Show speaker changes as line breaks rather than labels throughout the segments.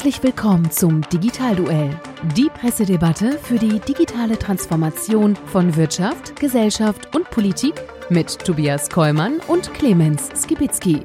Herzlich willkommen zum Digitalduell, die Pressedebatte für die digitale Transformation von Wirtschaft, Gesellschaft und Politik mit Tobias Kollmann und Clemens Skibitzky.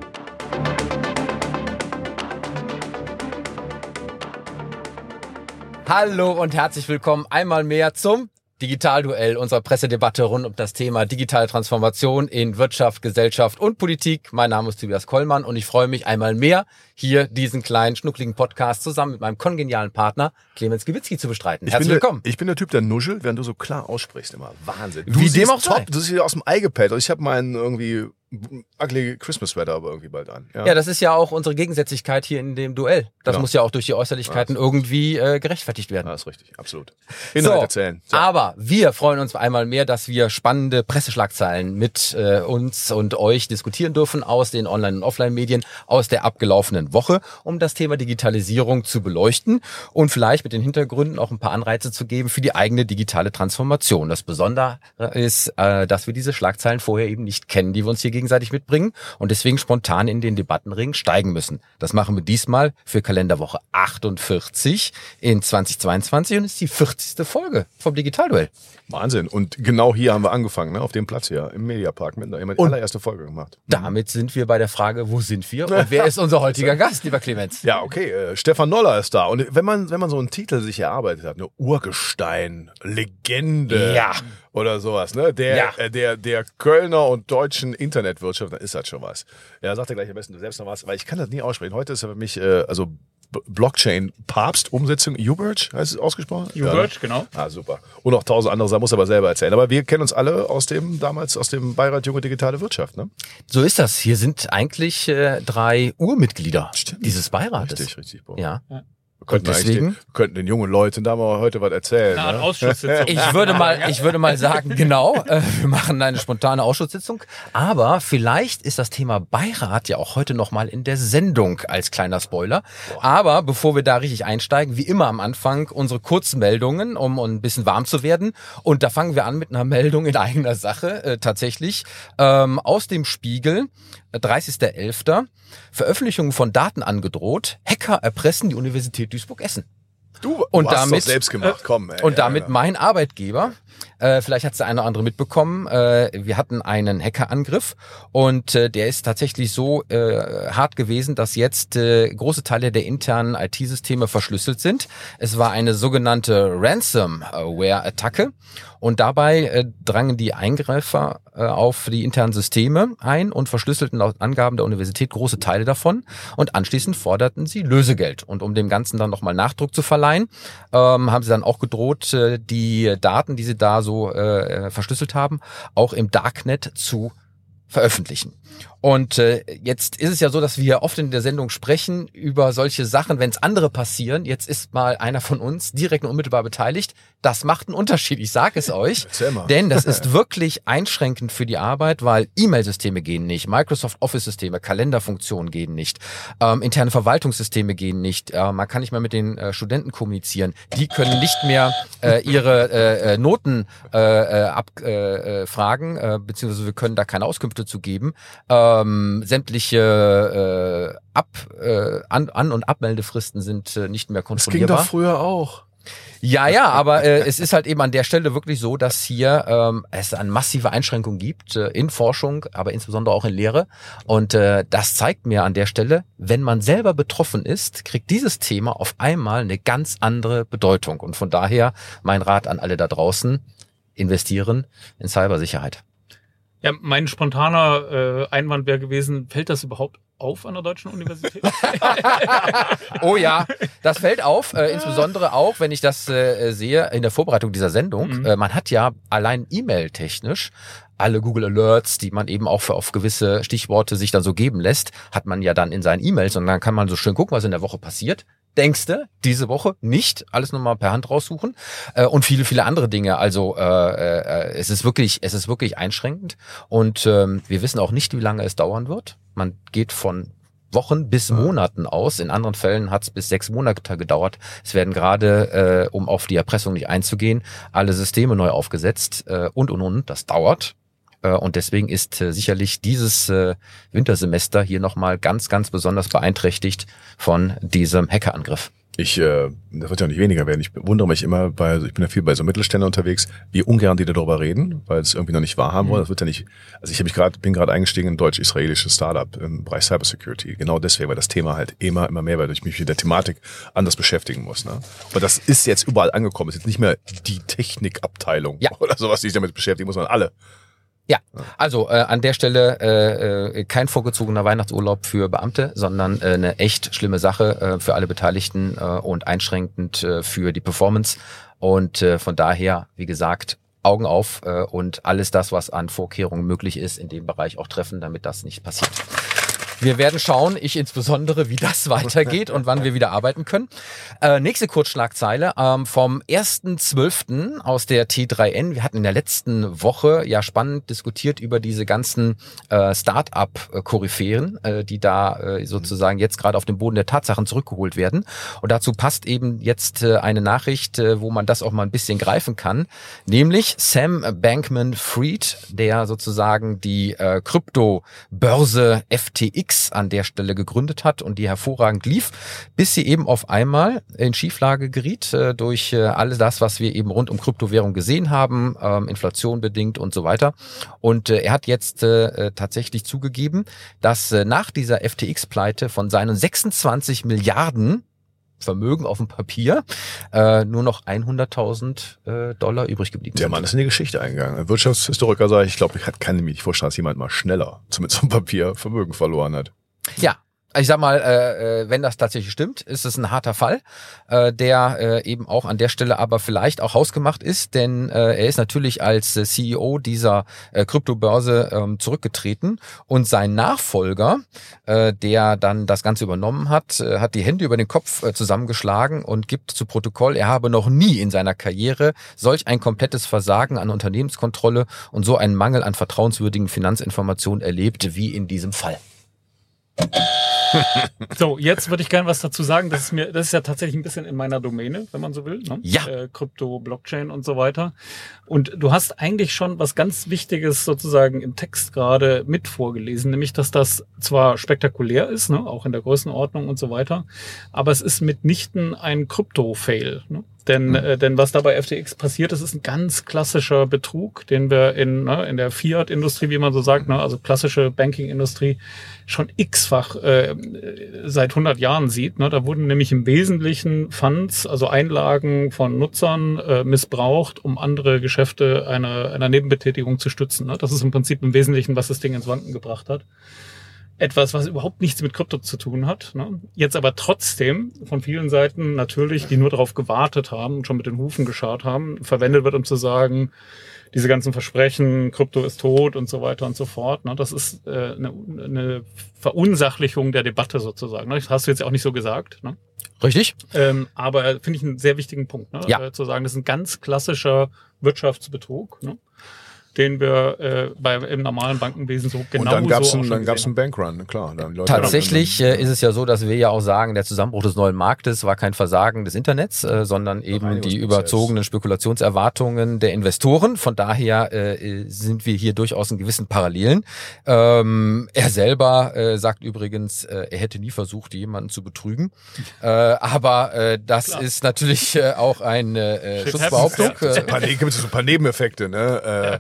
Hallo und herzlich willkommen einmal mehr zum Digitalduell unserer Pressedebatte rund um das Thema digitale Transformation in Wirtschaft, Gesellschaft und Politik. Mein Name ist Tobias Kollmann und ich freue mich einmal mehr, hier diesen kleinen, schnuckligen Podcast zusammen mit meinem kongenialen Partner Clemens Gewitzki zu bestreiten.
Ich
Herzlich
bin
willkommen.
Der, ich bin der Typ, der nuschelt, während du so klar aussprichst immer. Wahnsinn. Du
Wie
siehst
dem auch
top.
sei.
Du siehst aus dem Ei gepellt. Also ich habe meinen irgendwie ugly Christmas Sweater aber irgendwie bald an.
Ja, das ist ja auch unsere Gegensätzlichkeit hier in dem Duell. Das
Genau.
muss ja auch durch die Äußerlichkeiten irgendwie äh, gerechtfertigt werden.
Ja, ist richtig. Absolut. Inhalt erzählen. So.
Aber wir freuen uns einmal mehr, dass wir spannende Presseschlagzeilen mit äh, uns und euch diskutieren dürfen aus den Online- und Offline-Medien aus der abgelaufenen Woche, um das Thema Digitalisierung zu beleuchten und vielleicht mit den Hintergründen auch ein paar Anreize zu geben für die eigene digitale Transformation. Das Besondere ist, äh, dass wir diese Schlagzeilen vorher eben nicht kennen, die wir uns hier gegenseitig mitbringen und deswegen spontan in den Debattenring steigen müssen. Das machen wir diesmal für Kalenderwoche 48 in 2022 und ist die 40. Folge vom Digitalduell.
Wahnsinn. Und genau hier haben wir angefangen, ne? auf dem Platz hier im Mediapark. Mit, die
Und-
allererste Folge gemacht.
Damit sind wir bei der Frage, wo sind wir und wer ist unser heutiger Gast, lieber Clemens?
Ja, okay. Äh, Stefan Noller ist da. Und wenn man, wenn man so einen Titel sich erarbeitet hat, eine Urgestein, Legende
Ja.
Oder sowas, ne? Der,
Ja.
äh, der, der Kölner und deutschen Internetwirtschaft, dann ist das schon was. Ja, sagt er gleich am besten du selbst noch was, weil ich kann das nie aussprechen. Heute ist er für mich, äh, also B- Blockchain Papst Umsetzung Uberge heißt es ausgesprochen?
Uberge,
Ja,
genau.
ne? Ah, super. Und noch tausend andere Sachen muss er aber selber erzählen. Aber wir kennen uns alle aus dem, damals aus dem Beirat Junge Digitale Wirtschaft, ne?
So ist das. Hier sind eigentlich äh, drei Urmitglieder
Stimmt.
dieses Beirates.
Richtig, richtig. Boah.
Ja.
Wir könnten,
deswegen?
den, könnten den jungen Leuten da mal heute was erzählen.
Eine Art
ne?
Ausschusssitzung.
Ich würde mal, ich würde mal sagen, genau, äh, wir machen eine spontane Ausschusssitzung. Aber vielleicht ist das Thema Beirat ja auch heute nochmal in der Sendung als kleiner Spoiler. Aber bevor wir da richtig einsteigen, wie immer am Anfang unsere Kurzmeldungen, um ein bisschen warm zu werden. Und da fangen wir an mit einer Meldung in eigener Sache, äh, tatsächlich, ähm, aus dem Spiegel, 30.11. Veröffentlichung von Daten angedroht. Hacker erpressen die Universität Duisburg-Essen.
Du,
Und
du hast
damit-
doch selbst gemacht, komm. Ey,
Und
ja,
damit
ja.
mein Arbeitgeber, äh, vielleicht hat der eine oder andere mitbekommen, äh, wir hatten einen Hackerangriff und äh, der ist tatsächlich so äh, hart gewesen, dass jetzt äh, große Teile der internen IT-Systeme verschlüsselt sind. Es war eine sogenannte Ransomware-Attacke und dabei äh, drangen die Eingreifer äh, auf die internen Systeme ein und verschlüsselten laut Angaben der Universität große Teile davon und anschließend forderten sie Lösegeld. Und um dem Ganzen dann nochmal Nachdruck zu verleihen, ähm, haben sie dann auch gedroht, äh, die Daten, die sie da so äh, verschlüsselt haben, auch im Darknet zu veröffentlichen. Und äh, jetzt ist es ja so, dass wir oft in der Sendung sprechen über solche Sachen, wenn es andere passieren. Jetzt ist mal einer von uns direkt und unmittelbar beteiligt. Das macht einen Unterschied, ich sage es euch. Denn das ist wirklich einschränkend für die Arbeit, weil E-Mail-Systeme gehen nicht, Microsoft Office-Systeme, Kalenderfunktionen gehen nicht, ähm, interne Verwaltungssysteme gehen nicht, äh, man kann nicht mehr mit den äh, Studenten kommunizieren, die können nicht mehr äh, ihre äh, äh, Noten äh, äh, abfragen, äh, fragen, äh, beziehungsweise wir können da keine Auskünfte zu geben. Ähm, sämtliche äh, Ab, äh, An-, An und Abmeldefristen sind äh, nicht mehr
Das ging
kontrollierbar.
doch früher auch.
Ja, ja, aber äh, es ist halt eben an der Stelle wirklich so, dass hier ähm, es eine massive Einschränkung gibt äh, in Forschung, aber insbesondere auch in Lehre. Und äh, das zeigt mir an der Stelle, wenn man selber betroffen ist, kriegt dieses Thema auf einmal eine ganz andere Bedeutung. Und von daher mein Rat an alle da draußen, investieren in Cybersicherheit.
Ja, mein spontaner äh, Einwand wäre gewesen, fällt das überhaupt auf an der Deutschen Universität?
Oh ja, das fällt auf, äh, insbesondere auch, wenn ich das äh, sehe in der Vorbereitung dieser Sendung.
Mhm.
Äh, man hat ja allein E-Mail-technisch alle Google Alerts, die man eben auch für auf gewisse Stichworte sich dann so geben lässt, hat man ja dann in seinen E-Mails und dann kann man so schön gucken, was in der Woche passiert. Denkste, diese Woche nicht, alles nochmal per Hand raussuchen äh, und viele, viele andere Dinge. Also äh, äh, es ist wirklich, es ist wirklich einschränkend und ähm, wir wissen auch nicht, wie lange es dauern wird. Man geht von Wochen bis Monaten aus. In anderen Fällen hat es bis sechs Monate gedauert. Es werden gerade, äh, um auf die Erpressung nicht einzugehen, alle Systeme neu aufgesetzt äh, und und und. Das dauert. Äh, Und deswegen ist äh, sicherlich dieses äh, Wintersemester hier nochmal ganz, ganz besonders beeinträchtigt von diesem Hackerangriff.
Ich, äh, das wird ja nicht weniger werden. Ich wundere mich immer, weil ich bin ja viel bei so Mittelständern unterwegs, wie ungern die darüber reden, weil es irgendwie noch nicht wahrhaben wollen. Das wird ja nicht. Also ich habe mich gerade, bin gerade eingestiegen in ein deutsch-israelisches Startup im Bereich Cybersecurity. Genau deswegen, weil das Thema halt immer, immer mehr, weil ich mich mit der Thematik anders beschäftigen muss. Ne? Aber das ist jetzt überall angekommen. Es ist jetzt nicht mehr die Technikabteilung
Ja.
oder sowas, die sich damit beschäftigen muss, sondern alle.
Ja, also äh, an der Stelle äh, äh, kein vorgezogener Weihnachtsurlaub für Beamte, sondern äh, eine echt schlimme Sache äh, für alle Beteiligten äh, und einschränkend äh, für die Performance. Und äh, von daher, wie gesagt, Augen auf äh, und alles das, was an Vorkehrungen möglich ist, in dem Bereich auch treffen, damit das nicht passiert. Wir werden schauen, ich insbesondere, wie das weitergeht und wann wir wieder arbeiten können. Äh, nächste Kurzschlagzeile ähm, vom 1.12. aus der T3N. Wir hatten in der letzten Woche ja spannend diskutiert über diese ganzen äh, Start-up-Koryphäen, äh, die da äh, sozusagen jetzt gerade auf dem Boden der Tatsachen zurückgeholt werden. Und dazu passt eben jetzt äh, eine Nachricht, äh, wo man das auch mal ein bisschen greifen kann, nämlich Sam Bankman-Fried, der sozusagen die äh, Kryptobörse FTX an der Stelle gegründet hat und die hervorragend lief, bis sie eben auf einmal in Schieflage geriet äh, durch äh, alles das, was wir eben rund um Kryptowährung gesehen haben, ähm, Inflation bedingt und so weiter. Und äh, er hat jetzt äh, äh, tatsächlich zugegeben, dass äh, nach dieser FTX-Pleite von seinen 26 Milliarden Vermögen auf dem Papier äh, nur noch 100.000 äh, Dollar übrig geblieben
Der. Mann ist in die Geschichte eingegangen. Ein Wirtschaftshistoriker sagt, ich glaube, ich kann mir nicht vorstellen, dass jemand mal schneller, zumindest vom Papier, Vermögen verloren hat.
Ja. Ich sag mal, äh, äh, wenn das tatsächlich stimmt, ist es ein harter Fall, äh, der äh, eben auch an der Stelle aber vielleicht auch hausgemacht ist, denn äh, er ist natürlich als äh, CEO dieser äh, Kryptobörse ähm, zurückgetreten und sein Nachfolger, äh, der dann das Ganze übernommen hat, äh, hat die Hände über den Kopf äh, zusammengeschlagen und gibt zu Protokoll, er habe noch nie in seiner Karriere solch ein komplettes Versagen an Unternehmenskontrolle und so einen Mangel an vertrauenswürdigen Finanzinformationen erlebt wie in diesem Fall.
So, jetzt würde ich gerne was dazu sagen. Das ist mir, das ist ja tatsächlich ein bisschen in meiner Domäne, wenn man so will. Ne?
Ja.
Äh, Krypto, Blockchain und so weiter. Und du hast eigentlich schon was ganz Wichtiges sozusagen im Text gerade mit vorgelesen, nämlich, dass das zwar spektakulär ist, ne? auch in der Größenordnung und so weiter, aber es ist mitnichten ein Krypto-Fail. Ne? Denn, äh, denn was da bei FTX passiert ist, ist ein ganz klassischer Betrug, den wir in, ne, in der Fiat-Industrie, wie man so sagt, ne, also klassische Banking-Industrie, schon x-fach äh, seit 100 Jahren sieht. Ne? Da wurden nämlich im Wesentlichen Funds, also Einlagen von Nutzern, äh, missbraucht, um andere Geschäfte einer, einer Nebenbetätigung zu stützen. Ne? Das ist im Prinzip im Wesentlichen, was das Ding ins Wanken gebracht hat etwas, was überhaupt nichts mit Krypto zu tun hat. Ne? Jetzt aber trotzdem von vielen Seiten natürlich, die nur darauf gewartet haben und schon mit den Hufen geschaut haben, verwendet wird, um zu sagen, diese ganzen Versprechen, Krypto ist tot und so weiter und so fort. Ne? Das ist äh, eine, eine Verunsachlichung der Debatte sozusagen. Ne? Das hast du jetzt auch nicht so gesagt. Ne?
Richtig?
Ähm, aber finde ich einen sehr wichtigen Punkt, ne?
Ja.
äh, zu sagen, das ist ein ganz klassischer Wirtschaftsbetrug, ne? Den wir äh, bei, im normalen Bankenwesen so genau
und dann gab's
so auch
einen,
schon
dann gab's
gesehen
einen Bankrun, klar. Dann die Leute
Tatsächlich äh, ist es ja so, dass wir ja auch sagen, der Zusammenbruch des neuen Marktes war kein Versagen des Internets, äh, sondern eben die überzogenen Spekulationserwartungen der Investoren. Von daher äh, sind wir hier durchaus in gewissen Parallelen. Ähm, er selber äh, sagt übrigens, äh, er hätte nie versucht, jemanden zu betrügen. Äh, aber äh, das
Klar.
ist natürlich äh, auch eine äh,
Shit
Schutzbehauptung.
happens, ja.
So ein paar, gibt es so ein paar Nebeneffekte, ne? Äh,
Äh,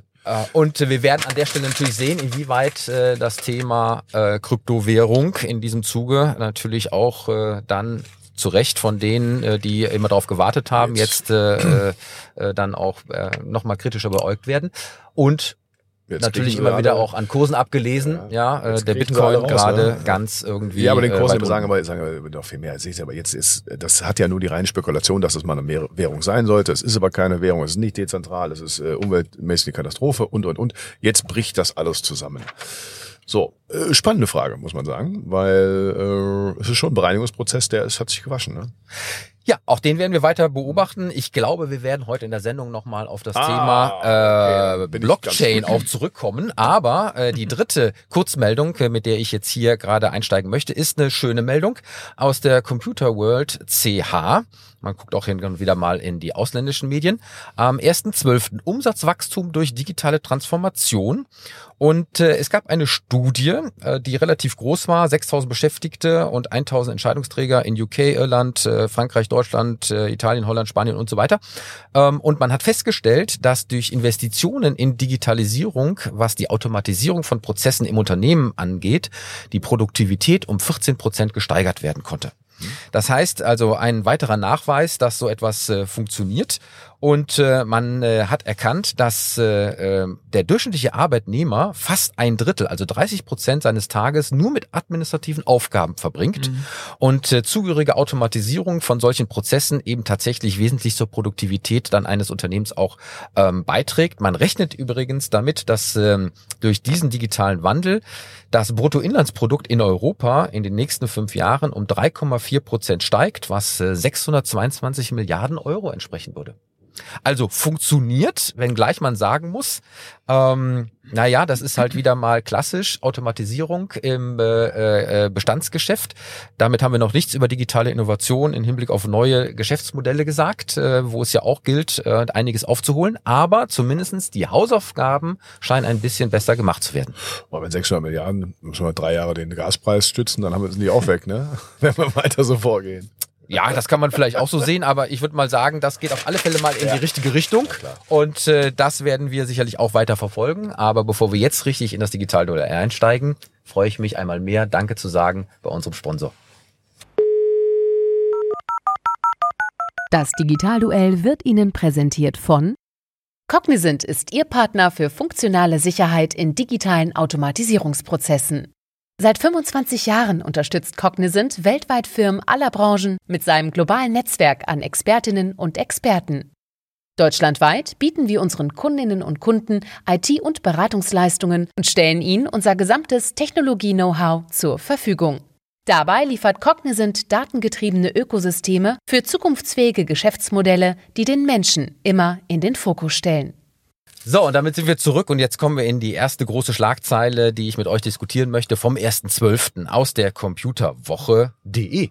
Und wir werden an der Stelle natürlich sehen, inwieweit äh, das Thema äh, Kryptowährung in diesem Zuge natürlich auch äh, dann zu Recht von denen, äh, die immer darauf gewartet haben, jetzt, äh, äh, äh, dann auch äh, nochmal kritischer beäugt werden. Und
jetzt
natürlich immer wieder auch an Kursen abgelesen. Ja, äh,
Jetzt
der Bitcoin
raus,
gerade
ne?
ganz irgendwie.
Ja, aber den
äh,
Kurs
weit
wir sagen aber, sagen noch viel mehr als ich. Aber jetzt ist, das hat ja nur die reine Spekulation, dass es mal eine Währ- Währung sein sollte. Es ist aber keine Währung, es ist nicht dezentral, es ist äh, umweltmäßig eine Katastrophe und, und, und. Jetzt bricht das alles zusammen. So, äh, spannende Frage, muss man sagen, weil äh, es ist schon ein Bereinigungsprozess, der ist, hat sich gewaschen. Ne?
Ja, auch den werden wir weiter beobachten. Ich glaube, wir werden heute in der Sendung nochmal auf das
Ah,
Thema äh, Blockchain auch zurückkommen. Aber äh, die dritte Kurzmeldung, äh, mit der ich jetzt hier gerade einsteigen möchte, ist eine schöne Meldung aus der Computer World CH. Man guckt auch hin und wieder mal in die ausländischen Medien. Am 1.12. Umsatzwachstum durch digitale Transformation. Und äh, es gab eine Studie äh, die relativ groß war, 6000 Beschäftigte und 1000 Entscheidungsträger in UK, Irland, äh, Frankreich, Deutschland, äh, Italien, Holland, Spanien und so weiter. Ähm, und man hat festgestellt, dass durch Investitionen in Digitalisierung, was die Automatisierung von Prozessen im Unternehmen angeht, die Produktivität um 14 Prozent gesteigert werden konnte. Das heißt also ein weiterer Nachweis, dass so etwas äh, funktioniert. Und äh, man äh, hat erkannt, dass äh, äh der durchschnittliche Arbeitnehmer fast ein Drittel, also 30 Prozent seines Tages nur mit administrativen Aufgaben verbringt mhm. und äh, zugehörige Automatisierung von solchen Prozessen eben tatsächlich wesentlich zur Produktivität dann eines Unternehmens auch ähm, beiträgt. Man rechnet übrigens damit, dass ähm, durch diesen digitalen Wandel das Bruttoinlandsprodukt in Europa in den nächsten fünf Jahren um 3,4 Prozent steigt, was äh, 622 Milliarden Euro entsprechen würde. Also funktioniert, wenngleich man sagen muss, ähm, naja, das ist halt wieder mal klassisch Automatisierung im äh, äh, Bestandsgeschäft. Damit haben wir noch nichts über digitale Innovation im Hinblick auf neue Geschäftsmodelle gesagt, äh, wo es ja auch gilt, äh, einiges aufzuholen. Aber zumindestens die Hausaufgaben scheinen ein bisschen besser gemacht zu werden.
Aber wenn 600 Milliarden, müssen wir drei Jahre den Gaspreis stützen, dann haben wir, sind die auch weg, ne? wenn wir weiter so vorgehen.
Ja, das kann man vielleicht auch so sehen, aber ich würde mal sagen, das geht auf alle Fälle mal in ja. die richtige Richtung. Und äh, das werden wir sicherlich auch weiter verfolgen. Aber bevor wir jetzt richtig in das Digital-Dollar einsteigen, freue ich mich einmal mehr, Danke zu sagen bei unserem Sponsor.
Das Digitalduell wird Ihnen präsentiert von Cognizant ist Ihr Partner für funktionale Sicherheit in digitalen Automatisierungsprozessen. Seit 25 Jahren unterstützt Cognizant weltweit Firmen aller Branchen mit seinem globalen Netzwerk an Expertinnen und Experten. Deutschlandweit bieten wir unseren Kundinnen und Kunden IT- und Beratungsleistungen und stellen ihnen unser gesamtes Technologie-Know-how zur Verfügung. Dabei liefert Cognizant datengetriebene Ökosysteme für zukunftsfähige Geschäftsmodelle, die den Menschen immer in den Fokus stellen.
So, und damit sind wir zurück und jetzt kommen wir in die erste große Schlagzeile, die ich mit euch diskutieren möchte vom 1.12. aus der Computerwoche.de.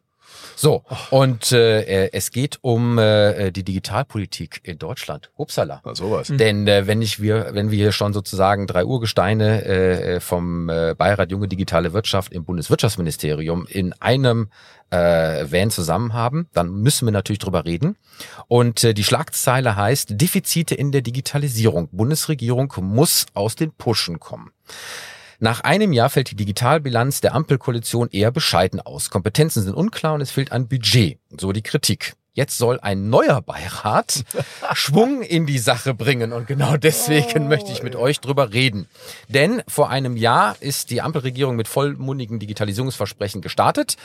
So, und äh, es geht um äh, die Digitalpolitik in Deutschland. Upsala.
Na, sowas.
Denn äh, wenn ich wir, wenn wir hier schon sozusagen drei Urgesteine äh, vom äh, Beirat Junge Digitale Wirtschaft im Bundeswirtschaftsministerium in einem äh, Van zusammen haben, dann müssen wir natürlich drüber reden. Und äh, die Schlagzeile heißt Defizite in der Digitalisierung. Bundesregierung muss aus den Pushen kommen. Nach einem Jahr fällt die Digitalbilanz der Ampelkoalition eher bescheiden aus. Kompetenzen sind unklar und es fehlt an Budget. So die Kritik. Jetzt soll ein neuer Beirat Schwung in die Sache bringen und genau deswegen oh, möchte ich mit euch drüber reden. Denn vor einem Jahr ist die Ampelregierung mit vollmundigen Digitalisierungsversprechen gestartet.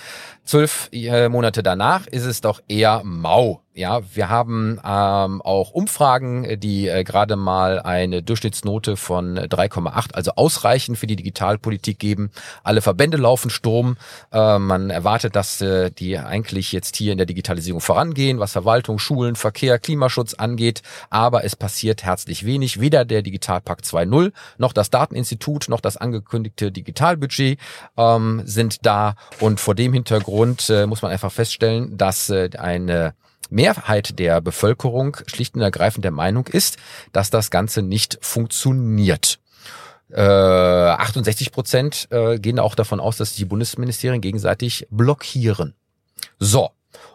Zwölf äh, Monate danach ist es doch eher mau. Ja, wir haben ähm, auch Umfragen, die äh, gerade mal eine Durchschnittsnote von 3,8, also ausreichend für die Digitalpolitik geben. Alle Verbände laufen Sturm. Äh, man erwartet, dass äh, die eigentlich jetzt hier in der Digitalisierung vorangehen, was Verwaltung, Schulen, Verkehr, Klimaschutz angeht. Aber es passiert herzlich wenig. Weder der Digitalpakt 2.0 noch das Dateninstitut noch das angekündigte Digitalbudget ähm, sind da. Und vor dem Hintergrund äh, muss man einfach feststellen, dass äh, eine Mehrheit der Bevölkerung schlicht und ergreifend der Meinung ist, dass das Ganze nicht funktioniert. Äh, 68 Prozent äh, gehen auch davon aus, dass die Bundesministerien gegenseitig blockieren. So,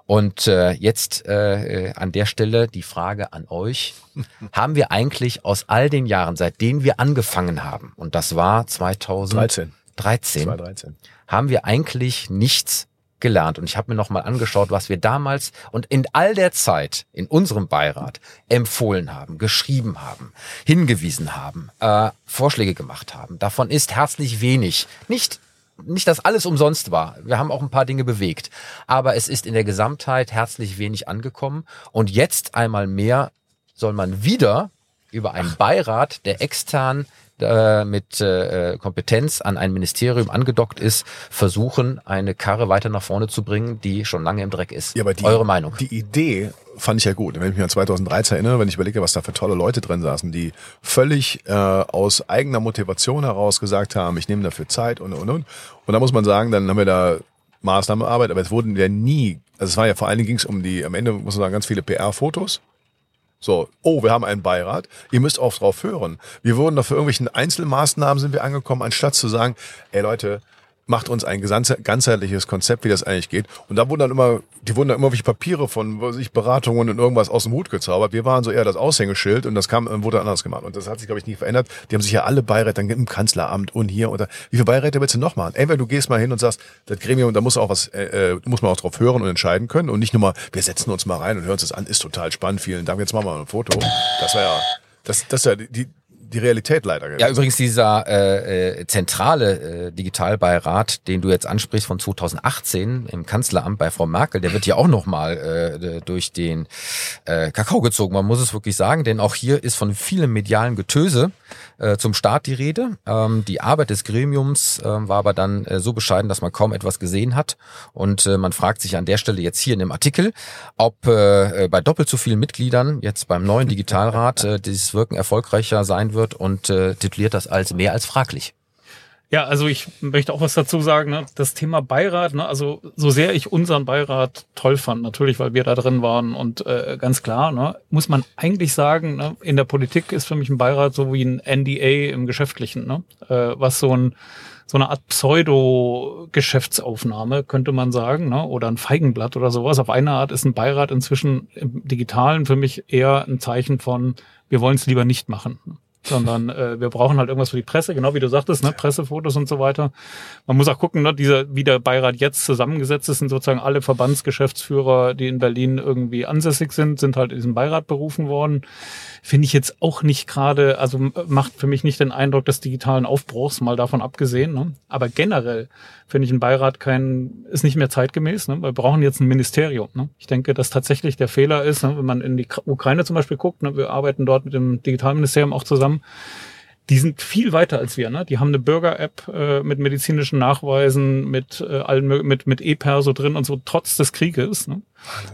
und äh, jetzt äh, an der Stelle die Frage an euch. haben wir eigentlich aus all den Jahren, seitdem wir angefangen haben, und das war 2013, 13, 2013. haben wir eigentlich nichts gelernt und ich habe mir noch mal angeschaut, was wir damals und in all der Zeit in unserem Beirat empfohlen haben, geschrieben haben, hingewiesen haben, äh, Vorschläge gemacht haben. Davon ist herzlich wenig. Nicht nicht, dass alles umsonst war. Wir haben auch ein paar Dinge bewegt. Aber es ist in der Gesamtheit herzlich wenig angekommen. Und jetzt einmal mehr soll man wieder über einen Beirat, der extern äh, mit äh, Kompetenz an ein Ministerium angedockt ist, versuchen, eine Karre weiter nach vorne zu bringen, die schon lange im Dreck ist.
Ja, aber die, Eure Meinung? Die Idee fand ich ja gut. Wenn ich mich an 2013 erinnere, wenn ich überlege, was da für tolle Leute drin saßen, die völlig äh, aus eigener Motivation heraus gesagt haben, ich nehme dafür Zeit und und und. Und da muss man sagen, dann haben wir da Maßnahmearbeit, aber es wurden ja nie, also es war ja vor allen Dingen ging es um die, am Ende muss man sagen, ganz viele PR-Fotos So, oh, wir haben einen Beirat, ihr müsst auch drauf hören. Wir wurden doch für irgendwelchen Einzelmaßnahmen sind wir angekommen, anstatt zu sagen, ey Leute, macht uns ein ganzheitliches Konzept, wie das eigentlich geht. Und da wurden dann immer, die wurden dann immer welche Papiere von was ich, Beratungen und irgendwas aus dem Hut gezaubert. Wir waren so eher das Aushängeschild und das kam, wurde anders gemacht. Und das hat sich, glaube ich, nie verändert. Die haben sich ja alle Beiräte dann im Kanzleramt und hier und da. Wie viele Beiräte willst du noch machen? Entweder du gehst mal hin und sagst, das Gremium, da muss auch was, äh, äh, muss man auch drauf hören und entscheiden können und nicht nur mal, wir setzen uns mal rein und hören uns das an, ist total spannend, vielen Dank, jetzt machen wir mal ein Foto. Das war ja, das, das ja die, die Realität leider.
Gewesen. Ja, übrigens dieser äh, äh, zentrale äh, Digitalbeirat, den du jetzt ansprichst von 2018 im Kanzleramt bei Frau Merkel, der wird ja auch nochmal äh, durch den äh, Kakao gezogen. Man muss es wirklich sagen, denn auch hier ist von vielem medialen Getöse äh, zum Start die Rede. Ähm, die Arbeit des Gremiums äh, war aber dann äh, so bescheiden, dass man kaum etwas gesehen hat. Und äh, man fragt sich an der Stelle jetzt hier in dem Artikel, ob äh, bei doppelt so vielen Mitgliedern jetzt beim neuen Digitalrat äh, dieses Wirken erfolgreicher sein wird und äh, tituliert das als mehr als fraglich.
Ja, also ich möchte auch was dazu sagen. Ne? Das Thema Beirat, ne? also so sehr ich unseren Beirat toll fand, natürlich, weil wir da drin waren und äh, ganz klar, ne, muss man eigentlich sagen, ne, in der Politik ist für mich ein Beirat so wie ein NDA im Geschäftlichen, ne? äh, was so ein so eine Art Pseudo-Geschäftsaufnahme, könnte man sagen, ne? oder ein Feigenblatt oder sowas. Auf eine Art ist ein Beirat inzwischen im Digitalen für mich eher ein Zeichen von, wir wollen es lieber nicht machen sondern äh, wir brauchen halt irgendwas für die Presse, genau wie du sagtest, ne, Pressefotos und so weiter. Man muss auch gucken, ne, dieser, wie der Beirat jetzt zusammengesetzt ist, sind sozusagen alle Verbandsgeschäftsführer, die in Berlin irgendwie ansässig sind, sind halt in diesen Beirat berufen worden. Finde ich jetzt auch nicht gerade, also macht für mich nicht den Eindruck des digitalen Aufbruchs, mal davon abgesehen. Ne? Aber generell finde ich ein Beirat kein, ist nicht mehr zeitgemäß. Ne? Wir brauchen jetzt ein Ministerium. Ne? Ich denke, dass tatsächlich der Fehler ist, ne, wenn man in die Ukraine zum Beispiel guckt, ne, wir arbeiten dort mit dem Digitalministerium auch zusammen, die sind viel weiter als wir. Ne? Die haben eine Bürger-App äh, mit medizinischen Nachweisen, mit äh, allen mit mit E-Perso drin und so trotz des Krieges. Ne?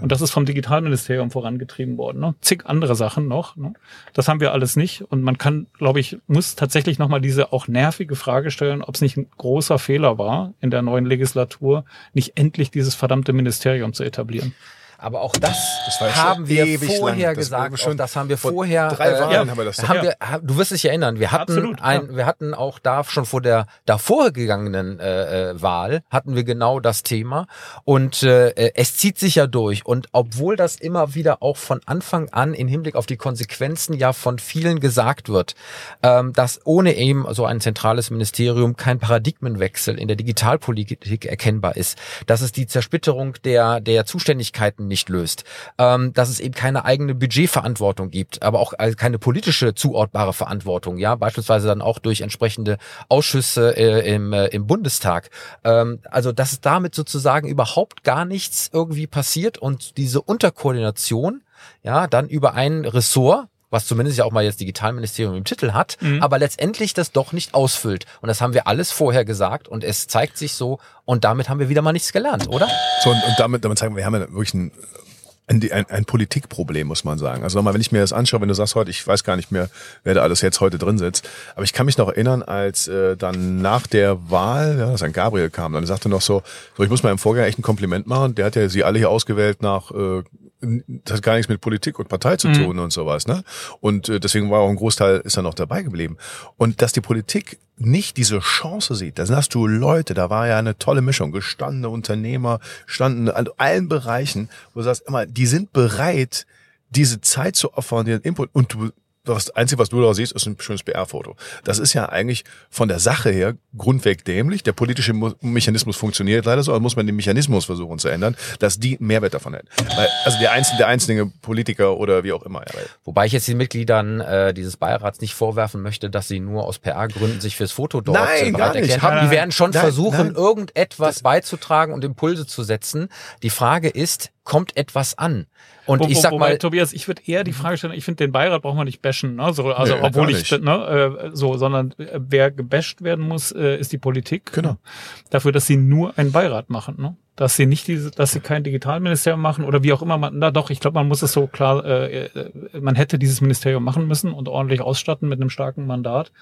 Und das ist vom Digitalministerium vorangetrieben worden. Ne? Zig andere Sachen noch. Ne? Das haben wir alles nicht. Und man kann, glaube ich, muss tatsächlich nochmal diese auch nervige Frage stellen, ob es nicht ein großer Fehler war, in der neuen Legislatur nicht endlich dieses verdammte Ministerium zu etablieren.
Aber auch das, das haben wir vorher lang. gesagt. Das, schon, das haben wir vorher.
Drei äh, Wahlen ja, haben wir das.
Haben wir, du wirst dich erinnern. Wir hatten Absolut, ein, ja. wir hatten auch da schon vor der davor gegangenen äh, äh, Wahl hatten wir genau das Thema und äh, es zieht sich ja durch. Und obwohl das immer wieder auch von Anfang an in Hinblick auf die Konsequenzen ja von vielen gesagt wird, ähm, dass ohne eben so ein zentrales Ministerium kein Paradigmenwechsel in der Digitalpolitik erkennbar ist, dass es die Zersplitterung der der Zuständigkeiten nicht löst, ähm, dass es eben keine eigene Budgetverantwortung gibt, aber auch keine politische zuortbare Verantwortung, ja, beispielsweise dann auch durch entsprechende Ausschüsse äh, im, äh, im Bundestag. Ähm, also dass es damit sozusagen überhaupt gar nichts irgendwie passiert und diese Unterkoordination, ja, dann über ein Ressort, was zumindest ja auch mal jetzt Digitalministerium im Titel hat, mhm. aber letztendlich das doch nicht ausfüllt. Und das haben wir alles vorher gesagt und es zeigt sich so und damit haben wir wieder mal nichts gelernt, oder?
So, und, und damit, damit zeigen wir, wir haben ja wirklich ein ein, ein, ein Politikproblem, muss man sagen. Also nochmal, wenn ich mir das anschaue, wenn du sagst heute, ich weiß gar nicht mehr, wer da alles jetzt heute drin sitzt, aber ich kann mich noch erinnern, als äh, dann nach der Wahl, ja, dass ein Gabriel kam, dann sagte noch so, so, ich muss meinem Vorgänger echt ein Kompliment machen, der hat ja sie alle hier ausgewählt nach äh, das hat gar nichts mit Politik und Partei zu tun mhm. und sowas, ne? Und äh, deswegen war auch ein Großteil ist er noch dabei geblieben. Und dass die Politik nicht diese Chance sieht, da hast du Leute, da war ja eine tolle Mischung, gestandene Unternehmer, standen in allen Bereichen, wo du sagst immer, die sind bereit, diese Zeit zu opfern, den Input und du das Einzige, was du da siehst, ist ein schönes PR-Foto. Das ist ja eigentlich von der Sache her grundweg dämlich. Der politische Mechanismus funktioniert leider so, aber muss man den Mechanismus versuchen zu ändern, dass die Mehrwert davon hätten. Also der einzelne, der einzelne Politiker oder wie auch immer.
Wobei ich jetzt den Mitgliedern äh, dieses Beirats nicht vorwerfen möchte, dass sie nur aus PR-Gründen sich fürs Foto dort
nein,
bereit
erklärt haben.
Die werden schon nein, versuchen, nein. irgendetwas das beizutragen und Impulse zu setzen. Die Frage ist, kommt etwas an? Und wo, ich sag wo, mal,
Tobias, ich würde eher die Frage stellen, ich finde den Beirat braucht man nicht bashen, ne? So, also nee, obwohl ich ne, äh, so, sondern äh, wer gebasht werden muss, äh, ist die Politik.
Genau.
Dafür, dass sie nur einen Beirat machen, ne? Dass sie nicht diese, dass sie kein Digitalministerium machen oder wie auch immer man, na doch, ich glaube, man muss es so klar, äh, äh, man hätte dieses Ministerium machen müssen und ordentlich ausstatten mit einem starken Mandat.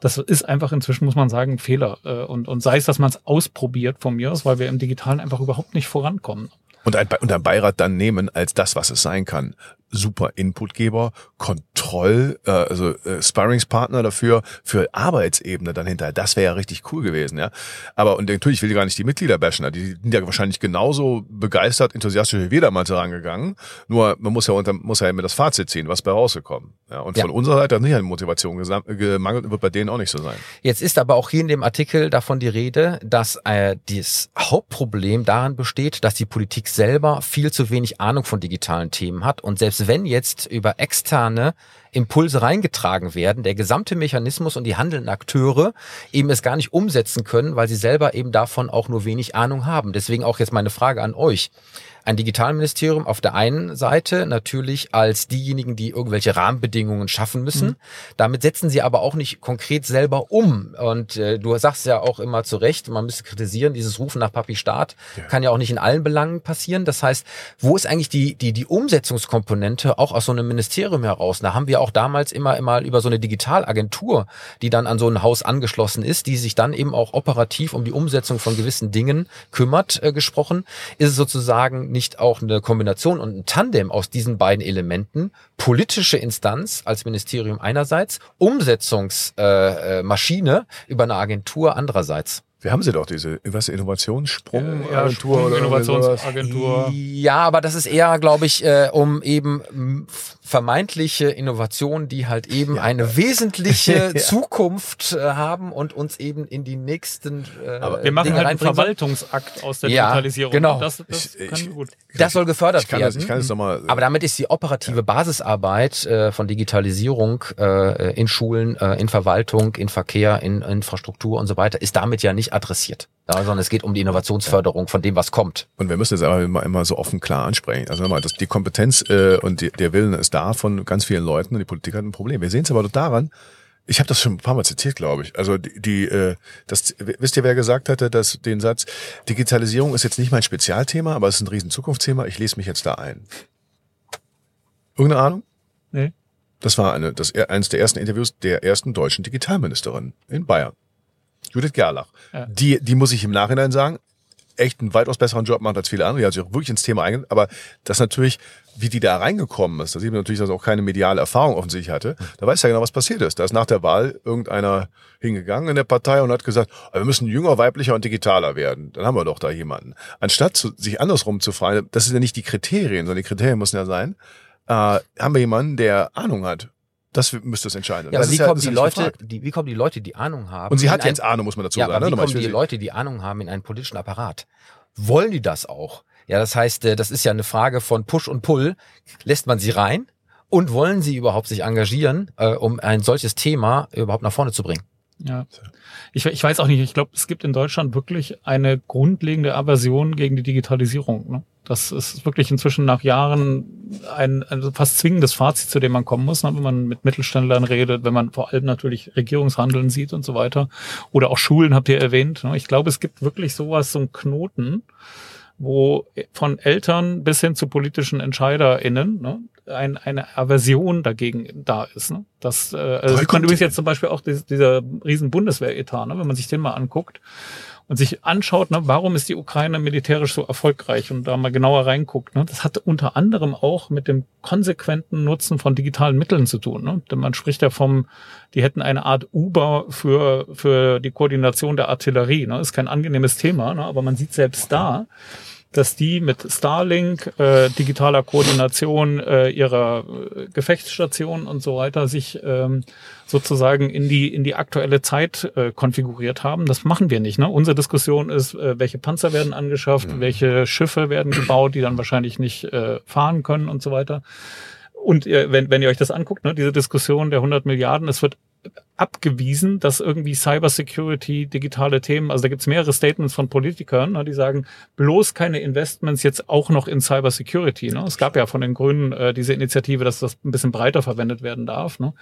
Das ist einfach inzwischen, muss man sagen, ein Fehler. Äh, und, und sei es, dass man es ausprobiert von mir aus, weil wir im Digitalen einfach überhaupt nicht vorankommen
und ein, und ein Beirat dann nehmen als das, was es sein kann. Super Inputgeber, Kontroll, äh, also äh, Sparringspartner dafür, für Arbeitsebene dann hinterher. Das wäre ja richtig cool gewesen, ja. Aber und natürlich will ich gar nicht die Mitglieder bashen, die sind ja wahrscheinlich genauso begeistert, enthusiastisch wie wir damals herangegangen. Nur man muss ja unter, muss ja immer das Fazit ziehen, was bei rausgekommen. Ja, und von unserer Seite hat nicht eine Motivation gemangelt, wird bei denen auch nicht so sein.
Jetzt ist aber auch hier in dem Artikel davon die Rede, dass äh, das Hauptproblem darin besteht, dass die Politik selber viel zu wenig Ahnung von digitalen Themen hat und selbst wenn jetzt über externe Impulse reingetragen werden, der gesamte Mechanismus und die handelnden Akteure eben es gar nicht umsetzen können, weil sie selber eben davon auch nur wenig Ahnung haben. Deswegen auch jetzt meine Frage an euch ein Digitalministerium auf der einen Seite natürlich als diejenigen, die irgendwelche Rahmenbedingungen schaffen müssen. Mhm. Damit setzen sie aber auch nicht konkret selber um. Und äh, du sagst ja auch immer zu Recht, man müsste kritisieren, dieses Rufen nach Papi Staat ja. kann ja auch nicht in allen Belangen passieren. Das heißt, wo ist eigentlich die, die, die Umsetzungskomponente auch aus so einem Ministerium heraus? Da haben wir auch damals immer, immer über so eine Digitalagentur, die dann an so ein Haus angeschlossen ist, die sich dann eben auch operativ um die Umsetzung von gewissen Dingen kümmert, äh, gesprochen. Ist es sozusagen nicht auch eine Kombination und ein Tandem aus diesen beiden Elementen, politische Instanz als Ministerium einerseits, Umsetzungsmaschine äh, äh über eine Agentur andererseits?
Wir haben sie doch, diese was, Innovationssprungagentur
ja, Sprung, oder Innovationsagentur.
Ja, aber das ist eher, glaube ich, äh, um eben vermeintliche Innovationen, die halt eben ja. eine wesentliche ja. Zukunft äh, haben und uns eben in die nächsten
äh, aber Wir machen Dinge halt einen Verwaltungsakt aus der Digitalisierung.
Genau.
Das, das,
ich, ich, gut. das soll gefördert ich
kann
werden.
Das, ich kann das noch mal,
aber damit ist die operative Basisarbeit äh, von Digitalisierung äh, in Schulen, äh, in Verwaltung, in Verkehr, in Infrastruktur und so weiter, ist damit ja nicht nicht adressiert. Ja, sondern es geht um die Innovationsförderung von dem, was kommt.
Und wir müssen es aber immer, immer so offen klar ansprechen. Also nochmal, das, die Kompetenz äh, und die, der Willen ist da von ganz vielen Leuten und die Politik hat ein Problem. Wir sehen es aber daran, ich habe das schon ein paar Mal zitiert, glaube ich. Also die, die äh, das wisst ihr, wer gesagt hatte, dass den Satz Digitalisierung ist jetzt nicht mein Spezialthema, aber es ist ein riesen Zukunftsthema. Ich lese mich jetzt da ein. Irgendeine Ahnung?
Nee.
Das war eine, das eines der ersten Interviews der ersten deutschen Digitalministerin in Bayern. Judith Gerlach. Ja. Die, die muss ich im Nachhinein sagen, echt einen weitaus besseren Job macht als viele andere. Die hat sich auch wirklich ins Thema eingegangen. Aber das natürlich, wie die da reingekommen ist, da sieht man natürlich, dass auch keine mediale Erfahrung offensichtlich hatte. Da weiß ja genau, was passiert ist. Da ist nach der Wahl irgendeiner hingegangen in der Partei und hat gesagt, wir müssen jünger, weiblicher und digitaler werden. Dann haben wir doch da jemanden. Anstatt zu, sich andersrum zu fragen, das sind ja nicht die Kriterien, sondern die Kriterien müssen ja sein, äh, haben wir jemanden, der Ahnung hat das müsste es entscheiden.
Ja,
aber
wie, kommen die Leute, die, wie kommen die Leute, die Ahnung haben?
Und sie hat jetzt Ahnung, muss man dazu
ja,
sagen.
Aber ne? wie kommen die Leute, die Ahnung haben, in einen politischen Apparat? Wollen die das auch? Ja, das heißt, äh, das ist ja eine Frage von Push und Pull. Lässt man sie rein? Und wollen sie überhaupt sich engagieren, äh, um ein solches Thema überhaupt nach vorne zu bringen?
Ja. Ich, ich weiß auch nicht, ich glaube, es gibt in Deutschland wirklich eine grundlegende Aversion gegen die Digitalisierung. Ne? Das ist wirklich inzwischen nach Jahren ein, ein fast zwingendes Fazit, zu dem man kommen muss, ne? wenn man mit Mittelständlern redet, wenn man vor allem natürlich Regierungshandeln sieht und so weiter. Oder auch Schulen habt ihr erwähnt. Ne? Ich glaube, es gibt wirklich sowas, so einen Knoten, wo von Eltern bis hin zu politischen EntscheiderInnen ne, ein, eine Aversion dagegen da ist. Ne? Das äh, also sieht man übrigens jetzt zum Beispiel auch dieser, dieser riesen Bundeswehretat, ne, wenn man sich den mal anguckt und sich anschaut, ne, warum ist die Ukraine militärisch so erfolgreich und da mal genauer reinguckt. Ne, das hat unter anderem auch mit dem konsequenten Nutzen von digitalen Mitteln zu tun. Ne? Denn man spricht ja vom, die hätten eine Art Uber für, für die Koordination der Artillerie. Ne? Ist kein angenehmes Thema, ne? aber man sieht selbst da, dass die mit Starlink, äh, digitaler Koordination äh, ihrer äh, Gefechtsstationen und so weiter sich ähm, sozusagen in die in die aktuelle Zeit äh, konfiguriert haben. Das machen wir nicht. Ne? Unsere Diskussion ist, äh, welche Panzer werden angeschafft, mhm. welche Schiffe werden gebaut, die dann wahrscheinlich nicht äh, fahren können und so weiter. Und ihr, wenn, wenn ihr euch das anguckt, ne, diese Diskussion der 100 Milliarden, es wird abgewiesen, dass irgendwie Cybersecurity, digitale Themen, also da gibt's mehrere Statements von Politikern, ne, die sagen, bloß keine Investments jetzt auch noch in Cybersecurity. Ne? Es gab ja von den Grünen äh, diese Initiative, dass das ein bisschen breiter verwendet werden darf. Ne?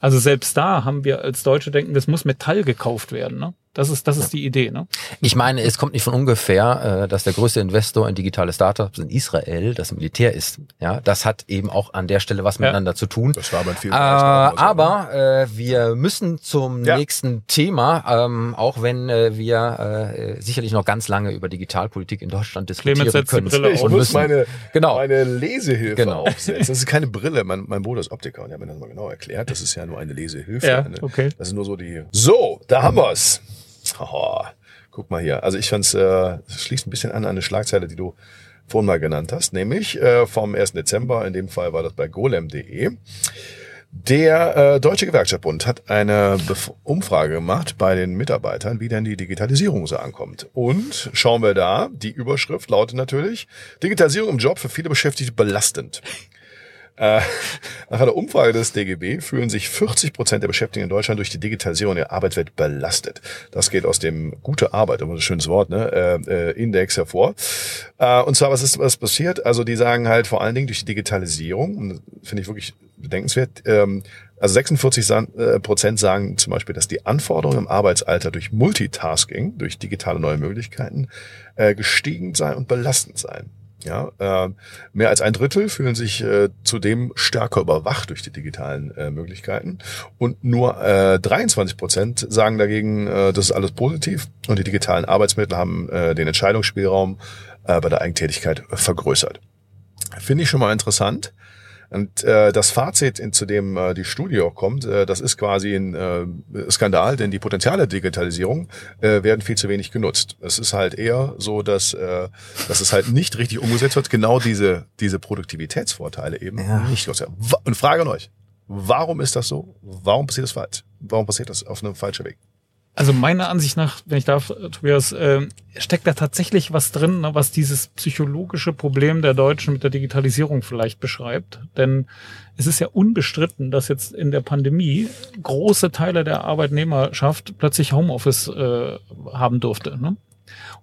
Also selbst da haben wir als Deutsche denken, das muss Metall gekauft werden. Ne? Das ist, das ist die Idee. Ne?
Ich meine, es kommt nicht von ungefähr, äh, dass der größte Investor in digitale Startups in Israel das Militär ist. Ja, das hat eben auch an der Stelle was
Ja.
miteinander zu tun.
Das war bei vielen
Äh, aber äh, wir müssen zum
Ja.
nächsten Thema, ähm, auch wenn äh, wir äh, sicherlich noch ganz lange über Digitalpolitik in Deutschland diskutieren
Clemens setzt die
können.
Brille
Ich
auf.
und
muss
müssen.
meine,
Genau.
meine Lesehilfe
Genau.
aufsetzen. Das ist keine Brille. Mein, mein Bruder ist Optiker und er hat mir das mal genau erklärt. Das ist ja nur eine Lesehilfe.
Ja,
eine,
okay.
Das ist nur so die. So, da haben wir's. Oh, guck mal hier. Also ich fand's, äh, schließt ein bisschen an an eine Schlagzeile, die du vorhin mal genannt hast, nämlich äh, vom 1. Dezember. In dem Fall war das bei golem.de. Der äh, Deutsche Gewerkschaftsbund hat eine Bef Umfrage gemacht bei den Mitarbeitern, wie denn die Digitalisierung so ankommt. Und schauen wir da, die Überschrift lautet natürlich, Digitalisierung im Job für viele Beschäftigte belastend. Äh, nach einer Umfrage des DGB fühlen sich 40 Prozent der Beschäftigten in Deutschland durch die Digitalisierung der Arbeitswelt belastet. Das geht aus dem gute Arbeit, immer ein schönes Wort, ne, äh, äh, Index hervor. Äh, und zwar, was ist was passiert? Also die sagen halt vor allen Dingen durch die Digitalisierung, finde ich wirklich bedenkenswert, ähm, also 46 san- äh, Prozent sagen zum Beispiel, dass die Anforderungen im Arbeitsalter durch Multitasking, durch digitale neue Möglichkeiten, äh, gestiegen sein und belastend sein. Ja, äh, mehr als ein Drittel fühlen sich äh, zudem stärker überwacht durch die digitalen äh, Möglichkeiten und nur äh, 23 Prozent sagen dagegen, äh, das ist alles positiv und die digitalen Arbeitsmittel haben äh, den Entscheidungsspielraum äh, bei der Eigentätigkeit vergrößert. Finde ich schon mal interessant. Und äh, das Fazit, in, zu dem äh, die Studie auch kommt, äh, das ist quasi ein äh, Skandal, denn die Potenziale der Digitalisierung äh, werden viel zu wenig genutzt. Es ist halt eher so, dass, äh, dass es halt nicht richtig umgesetzt wird, genau diese, diese Produktivitätsvorteile eben nicht genutzt werden. Und Frage an euch, warum ist das so? Warum passiert das falsch? Warum passiert das auf einem falschen Weg?
Also meiner Ansicht nach, wenn ich darf, Tobias, äh, steckt da tatsächlich was drin, ne, was dieses psychologische Problem der Deutschen mit der Digitalisierung vielleicht beschreibt. Denn es ist ja unbestritten, dass jetzt in der Pandemie große Teile der Arbeitnehmerschaft plötzlich Homeoffice äh, haben durfte. Ne?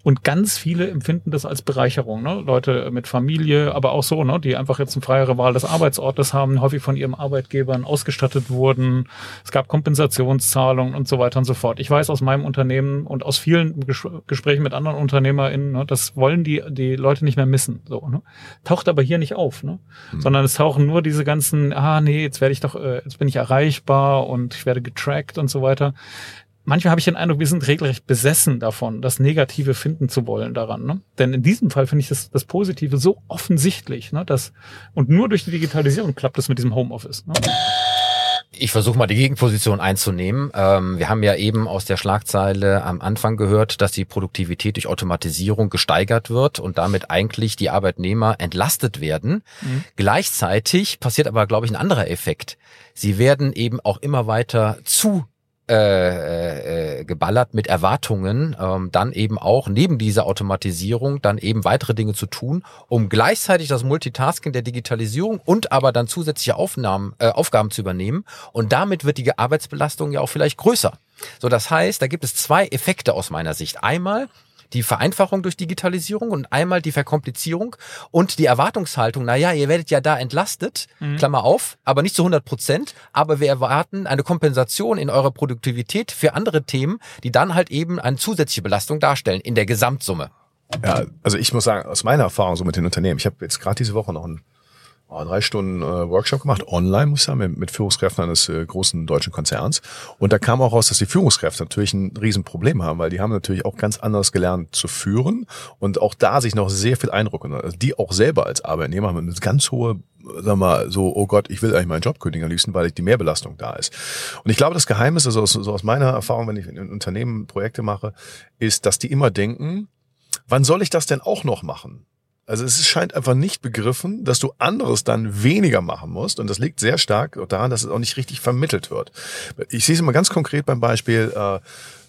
Und ganz viele empfinden das als Bereicherung. Ne? Leute mit Familie, aber auch so, ne? die einfach jetzt eine freiere Wahl des Arbeitsortes haben, häufig von ihrem Arbeitgebern ausgestattet wurden. Es gab Kompensationszahlungen und so weiter und so fort. Ich weiß aus meinem Unternehmen und aus vielen Ges Gesprächen mit anderen UnternehmerInnen, ne? das wollen die, die Leute nicht mehr missen. So, ne? Taucht aber hier nicht auf, ne? sondern es tauchen nur diese ganzen, ah nee, jetzt werde ich doch, äh, jetzt bin ich erreichbar und ich werde getrackt und so weiter manchmal habe ich den Eindruck, wir sind regelrecht besessen davon, das Negative finden zu wollen daran. Ne? Denn in diesem Fall finde ich das, das Positive so offensichtlich, ne? dass, und nur durch die Digitalisierung klappt es mit diesem Homeoffice. Ne?
Ich versuche mal die Gegenposition einzunehmen. Ähm, wir haben ja eben aus der Schlagzeile am Anfang gehört, dass die Produktivität durch Automatisierung gesteigert wird und damit eigentlich die Arbeitnehmer entlastet werden.
Mhm.
Gleichzeitig passiert aber, glaube ich, ein anderer Effekt. Sie werden eben auch immer weiter zu äh, äh, geballert mit Erwartungen, ähm, dann eben auch neben dieser Automatisierung dann eben weitere Dinge zu tun, um gleichzeitig das Multitasking der Digitalisierung und aber dann zusätzliche Aufnahmen, äh, Aufgaben zu übernehmen. Und damit wird die Arbeitsbelastung ja auch vielleicht größer. So, das heißt, da gibt es zwei Effekte aus meiner Sicht. Einmal die Vereinfachung durch Digitalisierung und einmal die Verkomplizierung und die Erwartungshaltung, naja, ihr werdet ja da entlastet, Klammer auf, aber nicht zu 100 Prozent, aber wir erwarten eine Kompensation in eurer Produktivität für andere Themen, die dann halt eben eine zusätzliche Belastung darstellen in der Gesamtsumme.
Ja, also ich muss sagen, aus meiner Erfahrung so mit den Unternehmen, ich habe jetzt gerade diese Woche noch einen oh, drei Stunden äh, Workshop gemacht, online, muss ich sagen, mit, Führungskräften eines äh, großen deutschen Konzerns. Und da kam auch raus, dass die Führungskräfte natürlich ein Riesenproblem haben, weil die haben natürlich auch ganz anders gelernt zu führen und auch da sich noch sehr viel einrücken. Also die auch selber als Arbeitnehmer haben eine ganz hohe sag mal, so, oh Gott, ich will eigentlich meinen Job kündigen am weil die Mehrbelastung da ist. Und ich glaube, das Geheimnis, also aus, so aus meiner Erfahrung, wenn ich in Unternehmen Projekte mache, ist, dass die immer denken, wann soll ich das denn auch noch machen? Also es scheint einfach nicht begriffen, dass du anderes dann weniger machen musst. Und das liegt sehr stark daran, dass es auch nicht richtig vermittelt wird. Ich sehe es mal ganz konkret beim Beispiel äh,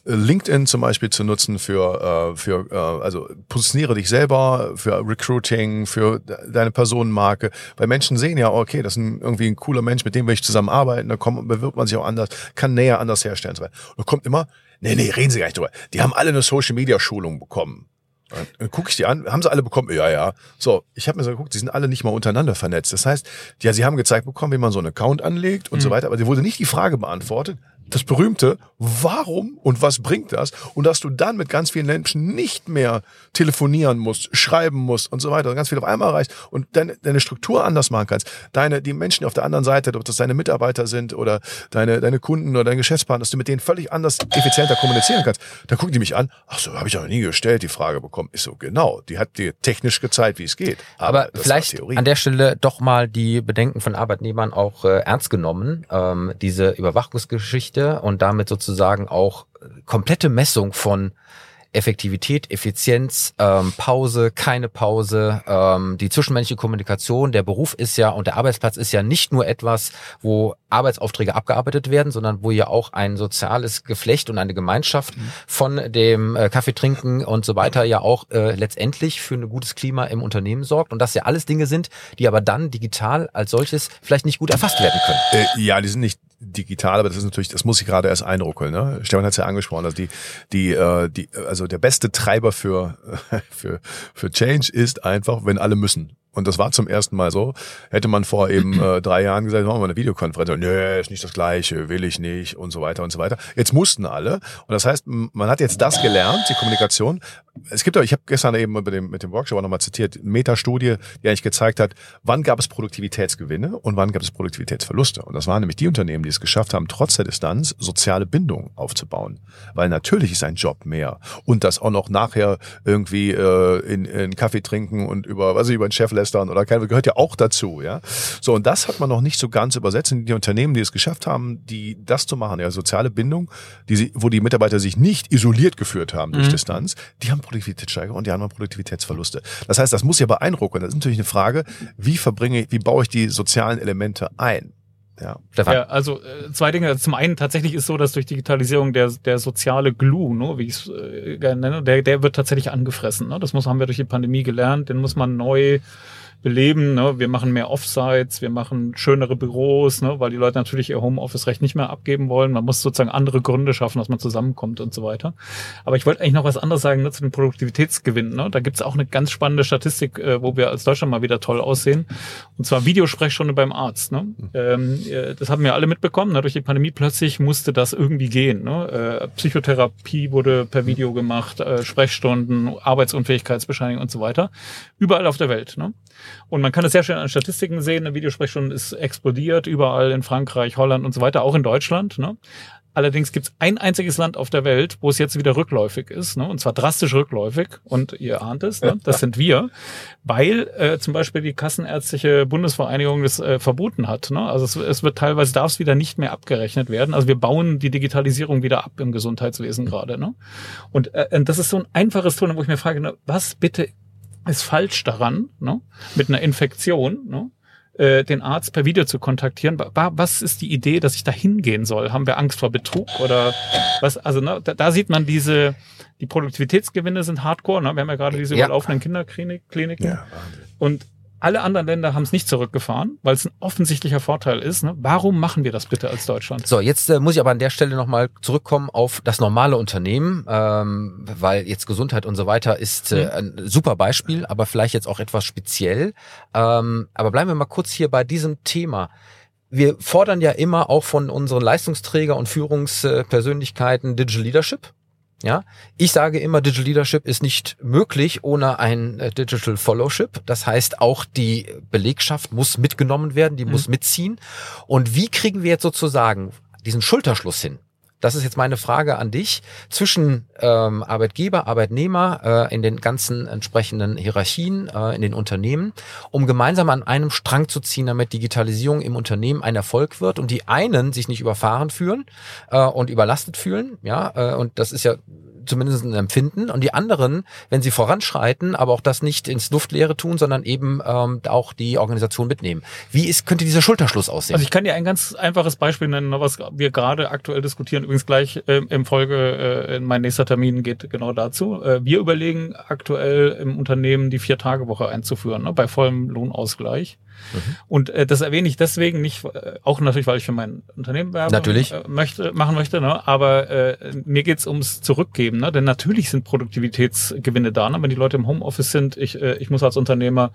LinkedIn zum Beispiel zu nutzen für, äh, für äh, also positioniere dich selber, für Recruiting, für de- deine Personenmarke. Weil Menschen sehen ja, okay, das ist ein, irgendwie ein cooler Mensch, mit dem will ich zusammenarbeiten, da kommt, bewirbt man sich auch anders, kann näher anders herstellen. Und da kommt immer, nee, nee, reden Sie gar nicht drüber. Die haben alle eine Social-Media-Schulung bekommen. Dann, dann gucke ich die an, haben sie alle bekommen? Ja, ja. So, ich habe mir so geguckt, die sind alle nicht mal untereinander vernetzt. Das heißt, ja, sie haben gezeigt bekommen, wie man so einen Account anlegt und so weiter, aber dir wurde nicht die Frage beantwortet, das berühmte, warum und was bringt das? Und dass du dann mit ganz vielen Menschen nicht mehr telefonieren musst, schreiben musst und so weiter, und ganz viel auf einmal erreichst und deine, deine Struktur anders machen kannst. Deine, die Menschen auf der anderen Seite, ob das deine Mitarbeiter sind oder deine, deine Kunden oder deine Geschäftspartner, dass du mit denen völlig anders, effizienter kommunizieren kannst. Da gucken die mich an, ach so, habe ich auch nie gestellt, die Frage bekommen. Ist so, genau, die hat dir technisch gezeigt, wie es geht.
Aber, Aber vielleicht an der Stelle doch mal die Bedenken von Arbeitnehmern auch äh, ernst genommen. Ähm, diese Überwachungsgeschichte und damit sozusagen auch komplette Messung von Effektivität, Effizienz, ähm, Pause, keine Pause, ähm, die zwischenmenschliche Kommunikation. Der Beruf ist ja und der Arbeitsplatz ist ja nicht nur etwas, wo Arbeitsaufträge abgearbeitet werden, sondern wo ja auch ein soziales Geflecht und eine Gemeinschaft mhm. von dem äh, Kaffee trinken und so weiter ja auch äh, letztendlich für ein gutes Klima im Unternehmen sorgt und das ja alles Dinge sind, die aber dann digital als solches vielleicht nicht gut erfasst werden können.
Äh, ja, die sind nicht digital, aber das ist natürlich, das muss ich gerade erst einruckeln. Ne? Stefan hat es ja angesprochen, also die, die, äh, die, also der beste Treiber für, für, für Change ist einfach, wenn alle müssen. Und das war zum ersten Mal so. Hätte man vor eben äh, drei Jahren gesagt, machen wir eine Videokonferenz. Nö, ist nicht das Gleiche, will ich nicht und so weiter und so weiter. Jetzt mussten alle. Und das heißt, man hat jetzt das gelernt, die Kommunikation. Es gibt auch, ich habe gestern eben mit dem, mit dem Workshop auch nochmal zitiert, Metastudie, die eigentlich gezeigt hat, wann gab es Produktivitätsgewinne und wann gab es Produktivitätsverluste. Und das waren nämlich die Unternehmen, die es geschafft haben, trotz der Distanz soziale Bindungen aufzubauen. Weil natürlich ist ein Job mehr. Und das auch noch nachher irgendwie äh, in, in Kaffee trinken und über, was ich über den Chef lässt Schwestern oder keine, gehört ja auch dazu, ja. So, und das hat man noch nicht so ganz übersetzt. Und die Unternehmen, die es geschafft haben, die das zu machen, ja, soziale Bindung, die sie, wo die Mitarbeiter sich nicht isoliert geführt haben durch mhm. Distanz, die haben Produktivitätssteigerung und die haben Produktivitätsverluste. Das heißt, das muss ja beeindrucken. Das ist natürlich eine Frage, wie verbringe, wie baue ich die sozialen Elemente ein?
Ja, Stefan. ja, also äh, zwei Dinge. Zum einen tatsächlich ist so, dass durch Digitalisierung der, der soziale Glue, ne, wie ich es äh, gerne nenne, der, der wird tatsächlich angefressen. Ne? Das muss, haben wir durch die Pandemie gelernt. Den muss man neu beleben. Ne? Wir machen mehr Offsites, wir machen schönere Büros, ne? weil die Leute natürlich ihr Homeoffice-Recht nicht mehr abgeben wollen. Man muss sozusagen andere Gründe schaffen, dass man zusammenkommt und so weiter. Aber ich wollte eigentlich noch was anderes sagen ne, zu den Produktivitätsgewinnen. Ne? Da gibt's auch eine ganz spannende Statistik, äh, wo wir als Deutschland mal wieder toll aussehen. Und zwar Videosprechstunde beim Arzt. Ne? Ähm, äh, das haben wir alle mitbekommen. Ne? Durch die Pandemie plötzlich musste das irgendwie gehen. Ne? Äh, Psychotherapie wurde per Video gemacht, äh, Sprechstunden, Arbeitsunfähigkeitsbescheinigung und so weiter. Überall auf der Welt. Ne? Und man kann es sehr schön an Statistiken sehen. Eine Videosprechstunde ist explodiert, überall in Frankreich, Holland und so weiter, auch in Deutschland. Ne? Allerdings gibt es ein einziges Land auf der Welt, wo es jetzt wieder rückläufig ist, ne? und zwar drastisch rückläufig. Und ihr ahnt es, ne? das sind wir, weil äh, zum Beispiel die Kassenärztliche Bundesvereinigung das äh, verboten hat. Ne? Also es, es wird teilweise darf es wieder nicht mehr abgerechnet werden. Also wir bauen die Digitalisierung wieder ab im Gesundheitswesen gerade. Ne? Und äh, das ist so ein einfaches Ton, wo ich mir frage, ne, was bitte ist falsch daran, ne, mit einer Infektion, ne, äh, den Arzt per Video zu kontaktieren. Was ist die Idee, dass ich da hingehen soll? Haben wir Angst vor Betrug oder was? Also ne, da, da sieht man diese, die Produktivitätsgewinne sind hardcore. Ne? Wir haben ja gerade diese ja. überlaufenden Kinderkliniken. Ja, und alle anderen Länder haben es nicht zurückgefahren, weil es ein offensichtlicher Vorteil ist. Ne? Warum machen wir das bitte als Deutschland?
So, jetzt äh, muss ich aber an der Stelle nochmal zurückkommen auf das normale Unternehmen, ähm, weil jetzt Gesundheit und so weiter ist äh, ein super Beispiel, aber vielleicht jetzt auch etwas speziell. Ähm, aber bleiben wir mal kurz hier bei diesem Thema wir fordern ja immer auch von unseren Leistungsträger und Führungspersönlichkeiten Digital Leadership. Ja, ich sage immer, Digital Leadership ist nicht möglich ohne ein äh, Digital Followship. Das heißt, auch die Belegschaft muss mitgenommen werden, die mhm. muss mitziehen. Und wie kriegen wir jetzt sozusagen diesen Schulterschluss hin? Das ist jetzt meine Frage an dich. Zwischen ähm, Arbeitgeber, Arbeitnehmer äh, in den ganzen entsprechenden Hierarchien äh, in den Unternehmen, um gemeinsam an einem Strang zu ziehen, damit Digitalisierung im Unternehmen ein Erfolg wird und die einen sich nicht überfahren fühlen äh, und überlastet fühlen, ja, äh, und das ist ja zumindest ein Empfinden. Und die anderen, wenn sie voranschreiten, aber auch das nicht ins Luftleere tun, sondern eben ähm, auch die Organisation mitnehmen. Wie ist, könnte dieser Schulterschluss aussehen?
Also ich kann dir ein ganz einfaches Beispiel nennen, was wir gerade aktuell diskutieren. Übrigens gleich äh, im Folge, äh, mein nächster Termin geht genau dazu. Äh, wir überlegen aktuell im Unternehmen die Vier-Tage-Woche einzuführen, ne, bei vollem Lohnausgleich. Und äh, das erwähne ich deswegen nicht, äh, auch natürlich, weil ich für mein Unternehmen Werbung
Natürlich.
Äh, möchte, machen möchte, ne? aber äh, mir geht's ums Zurückgeben. Ne? Denn natürlich sind Produktivitätsgewinne da. Ne? Wenn die Leute im Homeoffice sind, ich, äh, ich muss als Unternehmer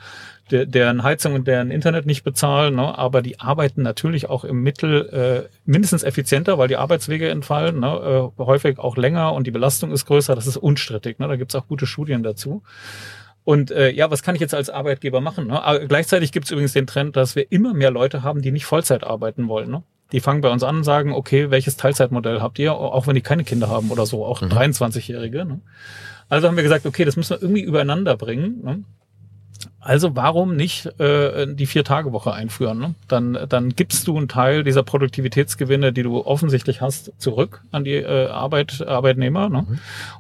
der, deren Heizung und deren Internet nicht bezahlen, ne? aber die arbeiten natürlich auch im Mittel äh, mindestens effizienter, weil die Arbeitswege entfallen, ne? äh, häufig auch länger und die Belastung ist größer. Das ist unstrittig. Ne? Da gibt's auch gute Studien dazu. Und äh, ja, was kann ich jetzt als Arbeitgeber machen? Ne? Aber gleichzeitig gibt es übrigens den Trend, dass wir immer mehr Leute haben, die nicht Vollzeit arbeiten wollen. Ne? Die fangen bei uns an und sagen, okay, welches Teilzeitmodell habt ihr, auch wenn die keine Kinder haben oder so, auch
Mhm.
23-Jährige. Ne? Also haben wir gesagt, okay, das müssen wir irgendwie übereinander bringen. Ne? Also warum nicht äh, die Vier-Tage-Woche einführen? Ne? Dann, dann gibst du einen Teil dieser Produktivitätsgewinne, die du offensichtlich hast, zurück an die äh, Arbeit, Arbeitnehmer. Ne?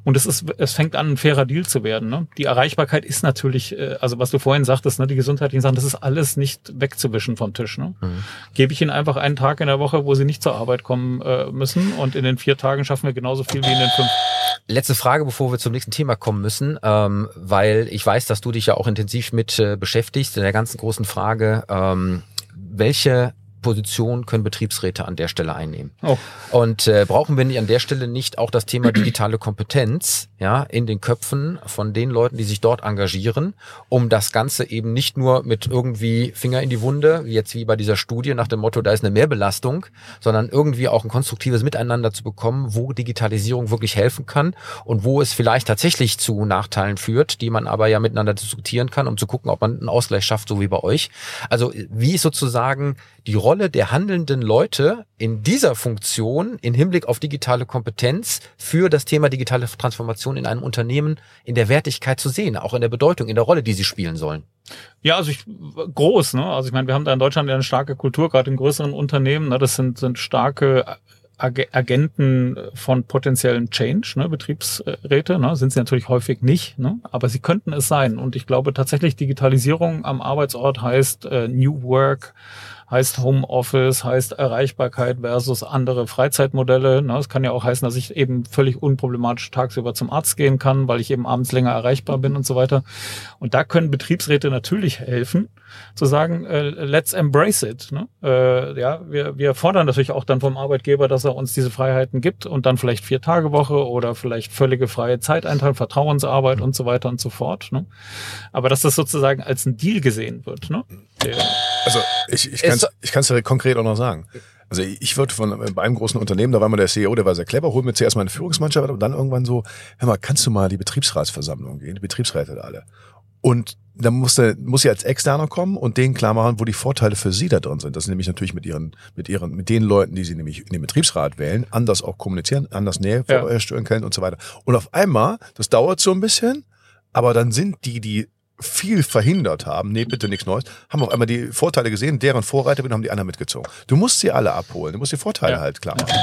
Und es ist, es fängt an, ein fairer Deal zu werden. Ne? Die Erreichbarkeit ist natürlich, äh, also was du vorhin sagtest, ne, die gesundheitlichen Sachen, das ist alles nicht wegzuwischen vom Tisch. Ne? Gebe ich ihnen einfach einen Tag in der Woche, wo sie nicht zur Arbeit kommen äh, müssen und in den vier Tagen schaffen wir genauso viel wie in den fünf.
Letzte Frage, bevor wir zum nächsten Thema kommen müssen, ähm, weil ich weiß, dass du dich ja auch intensiv mit äh, beschäftigst in der ganzen großen Frage, ähm, welche Position können Betriebsräte an der Stelle einnehmen?
Oh.
Und äh, brauchen wir nicht an der Stelle nicht auch das Thema digitale Kompetenz ja in den Köpfen von den Leuten, die sich dort engagieren, um das Ganze eben nicht nur mit irgendwie Finger in die Wunde, jetzt wie bei dieser Studie nach dem Motto, da ist eine Mehrbelastung, sondern irgendwie auch ein konstruktives Miteinander zu bekommen, wo Digitalisierung wirklich helfen kann und wo es vielleicht tatsächlich zu Nachteilen führt, die man aber ja miteinander diskutieren kann, um zu gucken, ob man einen Ausgleich schafft, so wie bei euch. Also wie ist sozusagen die Rolle der handelnden Leute in dieser Funktion in Hinblick auf digitale Kompetenz für das Thema digitale Transformation in einem Unternehmen in der Wertigkeit zu sehen, auch in der Bedeutung, in der Rolle, die sie spielen sollen.
Ja, also ich groß, ne? Also ich meine, wir haben da in Deutschland ja eine starke Kultur, gerade in größeren Unternehmen. Ne? Das sind, sind starke Ag Agenten von potenziellen Change, ne? Betriebsräte, ne? sind sie natürlich häufig nicht, ne? aber sie könnten es sein. Und ich glaube tatsächlich, Digitalisierung am Arbeitsort heißt äh, New Work, heißt Homeoffice, heißt Erreichbarkeit versus andere Freizeitmodelle. Es kann ja auch heißen, dass ich eben völlig unproblematisch tagsüber zum Arzt gehen kann, weil ich eben abends länger erreichbar bin und so weiter. Und da können Betriebsräte natürlich helfen, zu sagen, äh, let's embrace it. Ne? Äh, ja, wir, wir fordern natürlich auch dann vom Arbeitgeber, dass er uns diese Freiheiten gibt und dann vielleicht vier Tage Woche oder vielleicht völlige freie Zeiteinteilung, Vertrauensarbeit und so weiter und so fort. Ne? Aber dass das sozusagen als ein Deal gesehen wird. Ne? Der,
Also ich, ich kann es ich kann's dir konkret auch noch sagen. Also ich würde von bei einem großen Unternehmen, da war mal der CEO, der war sehr clever, holt mir zuerst mal eine Führungsmannschaft und dann irgendwann so, hör mal, kannst du mal die Betriebsratsversammlung gehen, die Betriebsräte alle. Und dann muss der, muss sie als Externer kommen und denen klar machen, wo die Vorteile für sie da drin sind. Das sind nämlich natürlich mit ihren, mit ihren, mit den Leuten, die sie nämlich in den Betriebsrat wählen, anders auch kommunizieren, anders Nähe
Ja.
herstellen können und so weiter. Und auf einmal, das dauert so ein bisschen, aber dann sind die, die viel verhindert haben, nee, bitte nichts Neues, haben auf einmal die Vorteile gesehen, deren Vorreiter bin, haben die anderen mitgezogen. Du musst sie alle abholen, du musst die Vorteile
Ja.
halt klar machen.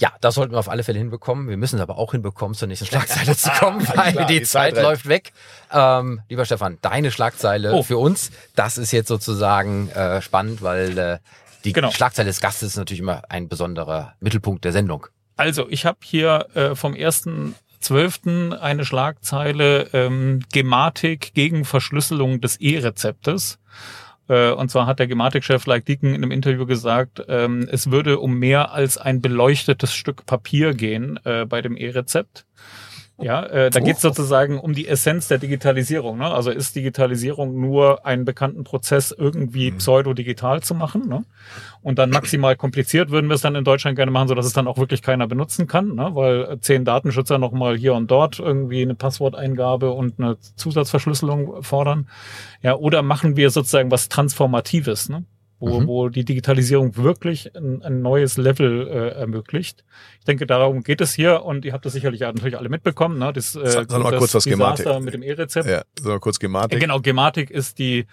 Ja, das sollten wir auf alle Fälle hinbekommen. Wir müssen es aber auch hinbekommen, zur nächsten Schlagzeile zu kommen, weil
klar,
die,
die
Zeit,
Zeit
läuft weg. Ähm, lieber Stefan, deine Schlagzeile
Oh.
für uns, das ist jetzt sozusagen äh, spannend, weil äh, die
Genau.
Schlagzeile des Gastes ist natürlich immer ein besonderer Mittelpunkt der Sendung.
Also, ich habe hier äh, vom 1.12. eine Schlagzeile ähm, Gematik gegen Verschlüsselung des E-Rezeptes. Äh, und zwar hat der Gematik-Chef Like Deacon in einem Interview gesagt, ähm, es würde um mehr als ein beleuchtetes Stück Papier gehen äh, bei dem E-Rezept. Ja, äh, da geht es sozusagen um die Essenz der Digitalisierung. Ne? Also ist Digitalisierung nur einen bekannten Prozess irgendwie pseudo-digital zu machen? Ne? Und dann maximal kompliziert würden wir es dann in Deutschland gerne machen, so dass es dann auch wirklich keiner benutzen kann, ne? weil äh, zehn Datenschützer nochmal hier und dort irgendwie eine Passworteingabe und eine Zusatzverschlüsselung fordern. Ja, oder machen wir sozusagen was Transformatives, ne? Wo,
Mhm.
wo die Digitalisierung wirklich ein, ein neues Level äh, ermöglicht. Ich denke, darum geht es hier und ihr habt das sicherlich ja natürlich alle mitbekommen. Ne? Das, äh,
Sag- sag mal
das
kurz, was
Desaster
Gematik-
mit dem E-Rezept.
Ja, so kurz Gematik.
Genau, Gematik ist die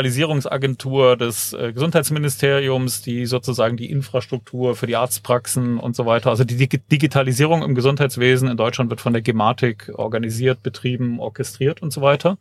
Digitalisierungsagentur des äh, Gesundheitsministeriums, die sozusagen die Infrastruktur für die Arztpraxen und so weiter. Also die Dig Digitalisierung im Gesundheitswesen in Deutschland wird von der Gematik organisiert, betrieben, orchestriert und so weiter.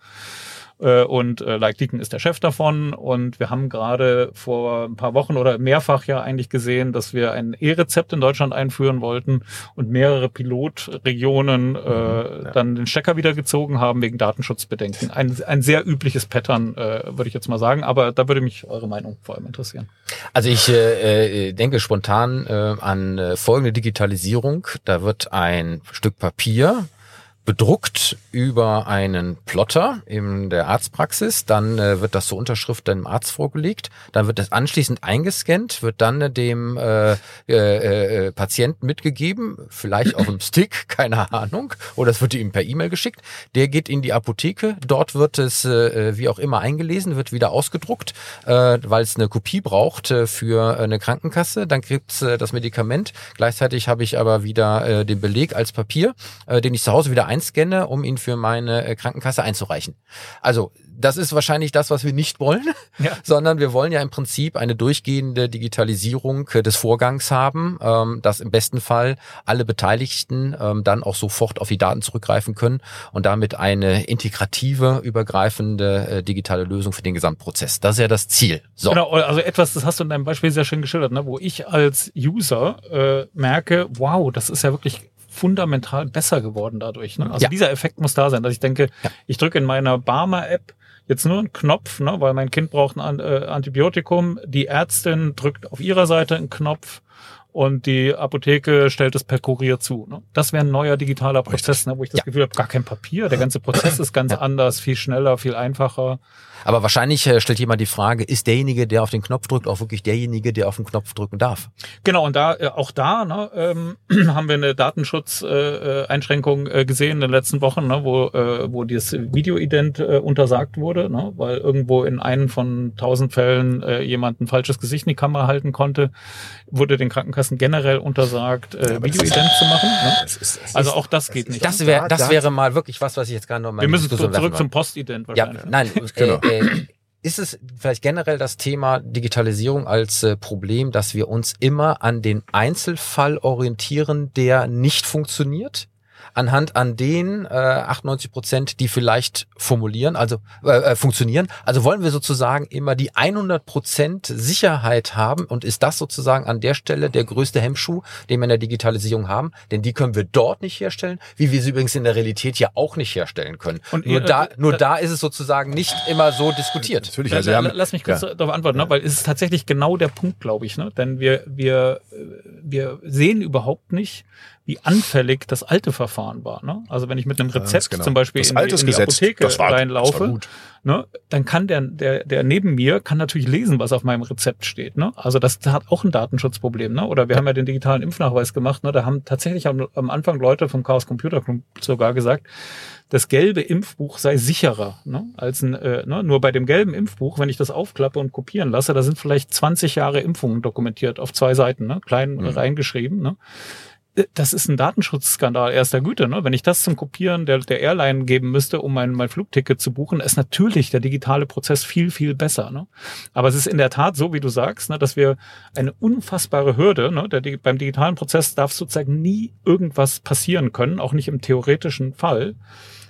Äh, und äh, Like Deacon ist der Chef davon. Und wir haben gerade vor ein paar Wochen oder mehrfach ja eigentlich gesehen, dass wir ein E-Rezept in Deutschland einführen wollten und mehrere Pilotregionen äh, mhm, ja. dann den Stecker wieder gezogen haben wegen Datenschutzbedenken. Ein, ein sehr übliches Pattern, äh, würde ich jetzt mal sagen. Aber da würde mich eure Meinung vor allem interessieren.
Also ich äh, denke spontan äh, an äh, folgende Digitalisierung. Da wird ein Stück Papier bedruckt über einen Plotter in der Arztpraxis, dann äh, wird das zur Unterschrift dem Arzt vorgelegt, dann wird das anschließend eingescannt, wird dann dem äh, äh, äh, Patienten mitgegeben, vielleicht auf einem Stick, keine Ahnung, oder es wird ihm per E-Mail geschickt. Der geht in die Apotheke, dort wird es äh, wie auch immer eingelesen, wird wieder ausgedruckt, äh, weil es eine Kopie braucht äh, für eine Krankenkasse, dann gibt's äh, das Medikament. Gleichzeitig habe ich aber wieder äh, den Beleg als Papier, äh, den ich zu Hause wieder ein einscanne, um ihn für meine äh, Krankenkasse einzureichen. Also das ist wahrscheinlich das, was wir nicht wollen, ja. sondern wir wollen ja im Prinzip eine durchgehende Digitalisierung äh, des Vorgangs haben, ähm, dass im besten Fall alle Beteiligten ähm, dann auch sofort auf die Daten zurückgreifen können und damit eine integrative, übergreifende äh, digitale Lösung für den Gesamtprozess. Das ist ja das Ziel.
So. Genau, also etwas, das hast du in deinem Beispiel sehr schön geschildert, ne, wo ich als User äh, merke, wow, das ist ja wirklich fundamental besser geworden dadurch. Ne? Also ja. dieser Effekt muss da sein, dass ich denke, ja. ich drücke in meiner Barmer-App jetzt nur einen Knopf, ne, weil mein Kind braucht ein äh, Antibiotikum. Die Ärztin drückt auf ihrer Seite einen Knopf und die Apotheke stellt es per Kurier zu. Ne? Das wäre ein neuer digitaler Prozess, ne, wo ich das ja. Gefühl habe, gar kein Papier. Der ganze Prozess ist ganz anders, viel schneller, viel einfacher.
Aber wahrscheinlich äh, stellt jemand die Frage, ist derjenige, der auf den Knopf drückt, auch wirklich derjenige, der auf den Knopf drücken darf?
Genau, und da äh, auch da ne, ähm, haben wir eine Datenschutzeinschränkung äh, äh, gesehen in den letzten Wochen, ne, wo, äh, wo dieses Videoident äh, untersagt wurde, ne, weil irgendwo in einem von tausend Fällen äh, jemand ein falsches Gesicht in die Kamera halten konnte, wurde den Krankenkassen generell untersagt, äh, ja, Videoident zu machen. Ne? Ist, es also auch das geht nicht.
Das, wär, das wäre mal wirklich was, was ich jetzt gerade noch mal
Wir müssen zurück zum Postident
wahrscheinlich. Ja, nein, genau. Äh, ist es vielleicht generell das Thema Digitalisierung als äh, Problem, dass wir uns immer an den Einzelfall orientieren, der nicht funktioniert? Anhand an den äh, 98 Prozent, die vielleicht formulieren, also äh, äh funktionieren. Also wollen wir sozusagen immer die 100 Prozent Sicherheit haben und ist das sozusagen an der Stelle der größte Hemmschuh, den wir in der Digitalisierung haben? Denn die können wir dort nicht herstellen, wie wir sie übrigens in der Realität ja auch nicht herstellen können. Und nur, äh, da, äh, nur da ist es sozusagen nicht immer so diskutiert.
Natürlich, also haben, Lass mich kurz ja. darauf antworten, ne? weil es ist tatsächlich genau der Punkt, glaube ich. Ne? Denn wir, wir, wir sehen überhaupt nicht, wie anfällig das alte Verfahren war. Ne? Also wenn ich mit einem Rezept genau. zum Beispiel in die, in die, Apotheke war, reinlaufe, ne, dann kann der, der, der neben mir kann natürlich lesen, was auf meinem Rezept steht. Ne? Also das hat auch ein Datenschutzproblem. Ne? Oder wir haben ja den digitalen Impfnachweis gemacht. Ne? Da haben tatsächlich am, am Anfang Leute vom Chaos Computer Club sogar gesagt, das gelbe Impfbuch sei sicherer ne, als ein, äh, ne, nur bei dem gelben Impfbuch, wenn ich das aufklappe und kopieren lasse, da sind vielleicht 20 Jahre Impfungen dokumentiert auf zwei Seiten, ne, klein mhm. reingeschrieben. Ne das ist ein Datenschutzskandal erster Güte. Ne? Wenn ich das zum Kopieren der, der Airline geben müsste, um mein, mein Flugticket zu buchen, ist natürlich der digitale Prozess viel, viel besser. Ne? Aber es ist in der Tat so, wie du sagst, ne, dass wir eine unfassbare Hürde, ne, der, beim digitalen Prozess darf sozusagen nie irgendwas passieren können, auch nicht im theoretischen Fall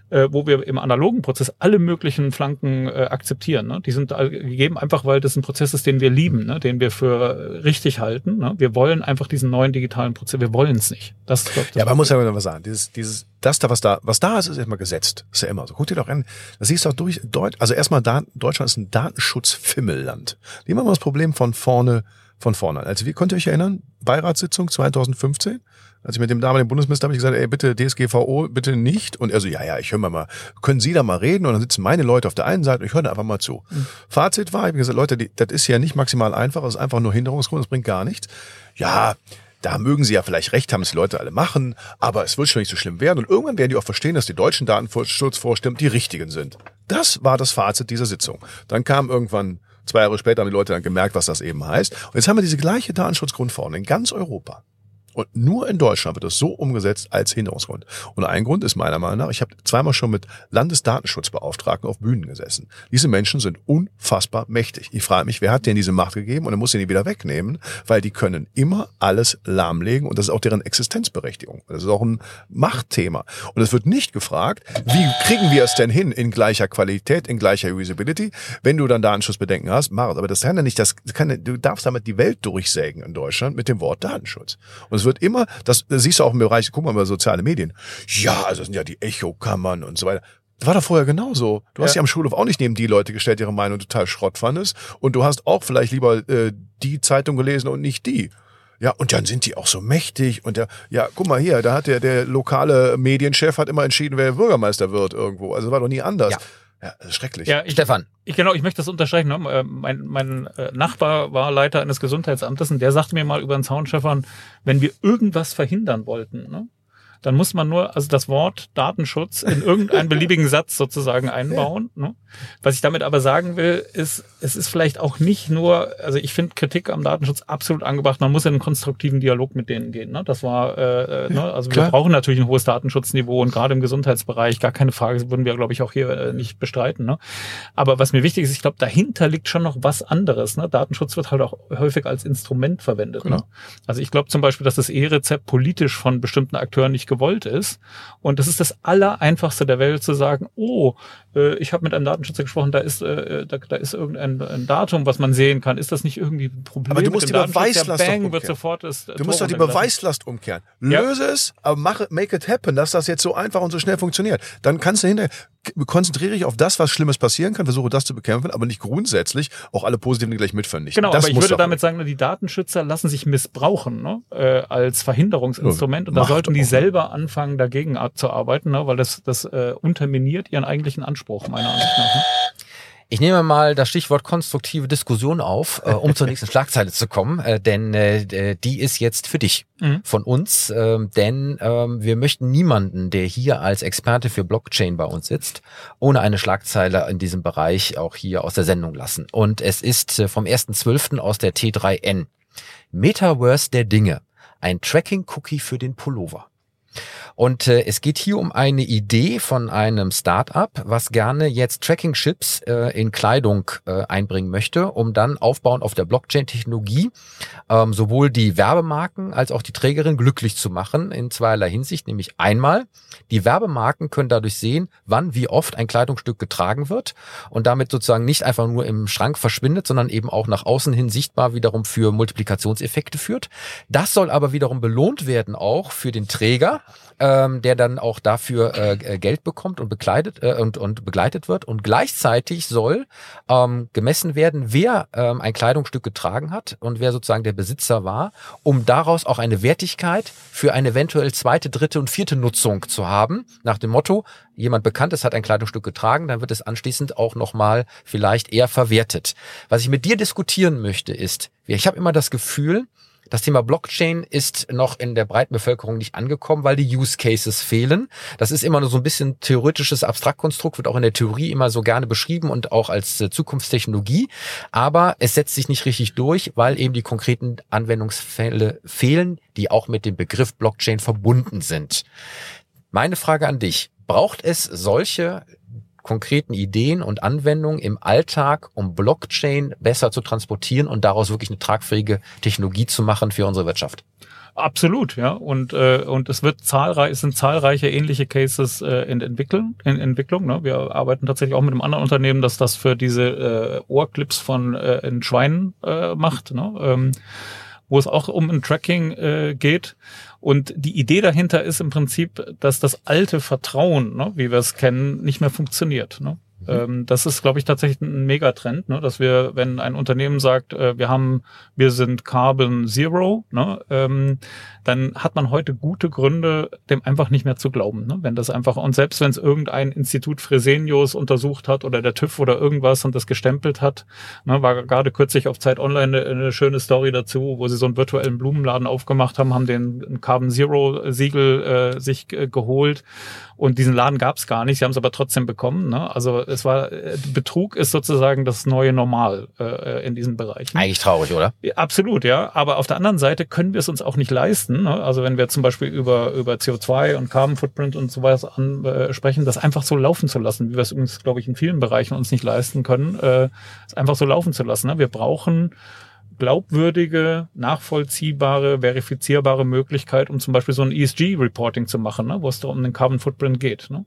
äh, wo wir im analogen Prozess alle möglichen Flanken äh, akzeptieren. Ne? Die sind gegeben einfach, weil das ein Prozess ist, den wir lieben, ne? den wir für richtig halten. Ne? Wir wollen einfach diesen neuen digitalen Prozess, wir wollen es nicht. Das,
glaub, das ja, man muss ja immer was sagen. Dieses, dieses, das da, was da, was da ist, ist immer gesetzt. Ist ja immer so. Guck dir doch an. Das siehst du auch durch, Deut also erstmal da, Deutschland ist ein Datenschutzfimmelland. Die haben immer das Problem von vorne, von vorne. Also wie könnt ihr euch erinnern? Beiratssitzung 2015? Als ich mit dem damaligen Bundesminister habe ich gesagt, ey, bitte DSGVO, bitte nicht. Und er so, ja, ja, ich höre mal mal, können Sie da mal reden? Und dann sitzen meine Leute auf der einen Seite und ich höre da einfach mal zu. Mhm. Fazit war, ich habe gesagt, Leute, die, das ist ja nicht maximal einfach, das ist einfach nur Hinderungsgrund, das bringt gar nichts. Ja, da mögen sie ja vielleicht recht haben, dass die Leute alle machen, aber es wird schon nicht so schlimm werden. Und irgendwann werden die auch verstehen, dass die deutschen Datenschutzvorstellungen die richtigen sind. Das war das Fazit dieser Sitzung. Dann kam irgendwann Zwei Jahre später haben die Leute dann gemerkt, was das eben heißt. Und jetzt haben wir diese gleiche Datenschutzgrundverordnung in ganz Europa. Und nur in Deutschland wird das so umgesetzt als Hinderungsgrund. Und ein Grund ist meiner Meinung nach, ich habe zweimal schon mit Landesdatenschutzbeauftragten auf Bühnen gesessen. Diese Menschen sind unfassbar mächtig. Ich frage mich, wer hat denen diese Macht gegeben und er muss sie nie wieder wegnehmen, weil die können immer alles lahmlegen und das ist auch deren Existenzberechtigung. Das ist auch ein Machtthema. Und es wird nicht gefragt, wie kriegen wir es denn hin in gleicher Qualität, in gleicher Usability, wenn du dann Datenschutzbedenken hast, mach es. Aber das kann ja nicht, das kann, du darfst damit die Welt durchsägen in Deutschland mit dem Wort Datenschutz. Und es wird immer, das, das siehst du auch im Bereich, guck mal über soziale Medien. Ja, also das sind ja die Echokammern und so weiter. Das war doch vorher genauso. Du hast ja. am Schulhof auch nicht neben die Leute gestellt, ihre Meinung total Schrott fandest. Und du hast auch vielleicht lieber äh, die Zeitung gelesen und nicht die. Ja, und dann sind die auch so mächtig. Und der, ja, guck mal hier, da hat der, der lokale Medienchef hat immer entschieden, wer Bürgermeister wird irgendwo. Also war doch nie anders. Ja. Ja, das ist schrecklich.
Ja, ich, Stefan. Ich, genau, ich möchte das unterstreichen. Ne? Äh, mein, mein äh, Nachbar war Leiter eines Gesundheitsamtes und der sagte mir mal über den Zaun, Stefan, wenn wir irgendwas verhindern wollten, ne? Dann muss man nur also das Wort Datenschutz in irgendeinen beliebigen Satz sozusagen einbauen. Ja. Ne? Was ich damit aber sagen will, ist, es ist vielleicht auch nicht nur, also ich finde Kritik am Datenschutz absolut angebracht. Man muss in einen konstruktiven Dialog mit denen gehen. Ne? Das war, äh, äh, ne? also klar. wir brauchen natürlich ein hohes Datenschutzniveau und gerade im Gesundheitsbereich, gar keine Frage, würden wir, glaube ich, auch hier äh, nicht bestreiten. Ne? Aber was mir wichtig ist, ich glaube, dahinter liegt schon noch was anderes. Ne? Datenschutz wird halt auch häufig als Instrument verwendet. Ne? Genau. Ne? Also ich glaube zum Beispiel, dass das E-Rezept politisch von bestimmten Akteuren nicht gewollt ist. Und das ist das Allereinfachste der Welt zu sagen, oh, äh, ich habe mit einem Datenschützer gesprochen, da ist, äh, da, da ist irgendein ein Datum, was man sehen kann. Ist das nicht irgendwie ein Problem?
Aber du musst die Beweislast
Bang, wird sofort ist,
Du musst doch die Beweislast umkehren. Löse ja. es, aber mach, make it happen, dass das jetzt so einfach und so schnell funktioniert. Dann kannst du hinterher, konzentriere dich auf das, was Schlimmes passieren kann, versuche das zu bekämpfen, aber nicht grundsätzlich auch alle positiven gleich mit vernichten.
Genau,
das
aber ich würde damit sagen, die Datenschützer lassen sich missbrauchen ne, äh, als Verhinderungsinstrument und da sollten die selber anfangen, dagegen zu arbeiten, ne, weil das, das äh, unterminiert ihren eigentlichen Anspruch, meiner Ansicht nach. Ne?
Ich nehme mal das Stichwort konstruktive Diskussion auf, äh, um zur nächsten Schlagzeile zu kommen, äh, denn äh, die ist jetzt für dich mhm. von uns, äh, denn äh, wir möchten niemanden, der hier als Experte für Blockchain bei uns sitzt, ohne eine Schlagzeile in diesem Bereich auch hier aus der Sendung lassen. Und es ist äh, vom 1.12. aus der T3N. Metaverse der Dinge. Ein Tracking-Cookie für den Pullover. Und äh, es geht hier um eine Idee von einem Startup, was gerne jetzt Tracking-Chips äh, in Kleidung äh, einbringen möchte, um dann aufbauen auf der Blockchain-Technologie ähm, sowohl die Werbemarken als auch die Trägerin glücklich zu machen in zweierlei Hinsicht. Nämlich einmal, die Werbemarken können dadurch sehen, wann, wie oft ein Kleidungsstück getragen wird und damit sozusagen nicht einfach nur im Schrank verschwindet, sondern eben auch nach außen hin sichtbar wiederum für Multiplikationseffekte führt. Das soll aber wiederum belohnt werden auch für den Träger, ähm, der dann auch dafür äh, äh, Geld bekommt und bekleidet äh, und, und begleitet wird. Und gleichzeitig soll ähm, gemessen werden, wer ähm, ein Kleidungsstück getragen hat und wer sozusagen der Besitzer war, um daraus auch eine Wertigkeit für eine eventuell zweite, dritte und vierte Nutzung zu haben. Nach dem Motto, jemand Bekanntes hat ein Kleidungsstück getragen, dann wird es anschließend auch nochmal vielleicht eher verwertet. Was ich mit dir diskutieren möchte, ist, ich habe immer das Gefühl, das Thema Blockchain ist noch in der breiten Bevölkerung nicht angekommen, weil die Use Cases fehlen. Das ist immer nur so ein bisschen theoretisches Abstraktkonstrukt, wird auch in der Theorie immer so gerne beschrieben und auch als äh, Zukunftstechnologie. Aber es setzt sich nicht richtig durch, weil eben die konkreten Anwendungsfälle fehlen, die auch mit dem Begriff Blockchain verbunden sind. Meine Frage an dich. Braucht es solche konkreten Ideen und Anwendungen im Alltag, um Blockchain besser zu transportieren und daraus wirklich eine tragfähige Technologie zu machen für unsere Wirtschaft.
Absolut, ja. Und, äh, und es wird zahlreich, es sind zahlreiche ähnliche Cases äh, in, Entwickeln, in Entwicklung. Ne? Wir arbeiten tatsächlich auch mit einem anderen Unternehmen, das das für diese äh, Ohrclips von äh, in Schweinen äh, macht, ne? ähm, wo es auch um ein Tracking äh, geht. Und die Idee dahinter ist im Prinzip, dass das alte Vertrauen, ne, wie wir es kennen, nicht mehr funktioniert. Ne? Mhm. Ähm, das ist, glaube ich, tatsächlich ein Megatrend, ne? dass wir, wenn ein Unternehmen sagt, äh, wir haben, wir sind Carbon Zero, ne? ähm, dann hat man heute gute Gründe, dem einfach nicht mehr zu glauben. Ne? Wenn das einfach, und selbst wenn es irgendein Institut Fresenius untersucht hat oder der TÜV oder irgendwas und das gestempelt hat, ne, war gerade kürzlich auf Zeit Online eine, schöne Story dazu, wo sie so einen virtuellen Blumenladen aufgemacht haben, haben den Carbon Zero Siegel äh, sich äh, geholt und diesen Laden gab es gar nicht, sie haben es aber trotzdem bekommen. Ne? Also es war äh, Betrug ist sozusagen das neue Normal äh, in diesen Bereichen.
Eigentlich traurig, oder?
Absolut, ja. Aber auf der anderen Seite können wir es uns auch nicht leisten. Ne? Also wenn wir zum Beispiel über über CO2 und Carbon Footprint und so weiter ansprechen, das einfach so laufen zu lassen, wie wir es übrigens, glaube ich, in vielen Bereichen uns nicht leisten können, äh, es einfach so laufen zu lassen. Ne? Wir brauchen glaubwürdige, nachvollziehbare, verifizierbare Möglichkeit, um zum Beispiel so ein ESG-Reporting zu machen, ne, wo es da um den Carbon Footprint geht. Ne?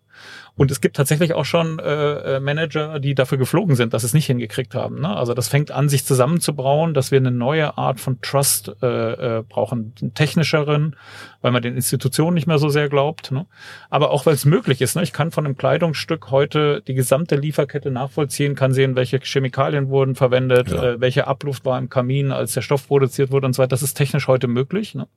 Und es gibt tatsächlich auch schon äh, äh, Manager, die dafür geflogen sind, dass sie es nicht hingekriegt haben. Ne? Also das fängt an, sich zusammenzubrauen, dass wir eine neue Art von Trust äh, äh, brauchen, einen technischeren, weil man den Institutionen nicht mehr so sehr glaubt. Ne? Aber auch weil es möglich ist. Ne? Ich kann von einem Kleidungsstück heute die gesamte Lieferkette nachvollziehen, kann sehen, welche Chemikalien wurden verwendet, ja. äh, welche Abluft war im Kamin, als der Stoff produziert wurde und so weiter. Das ist technisch heute möglich. Ne?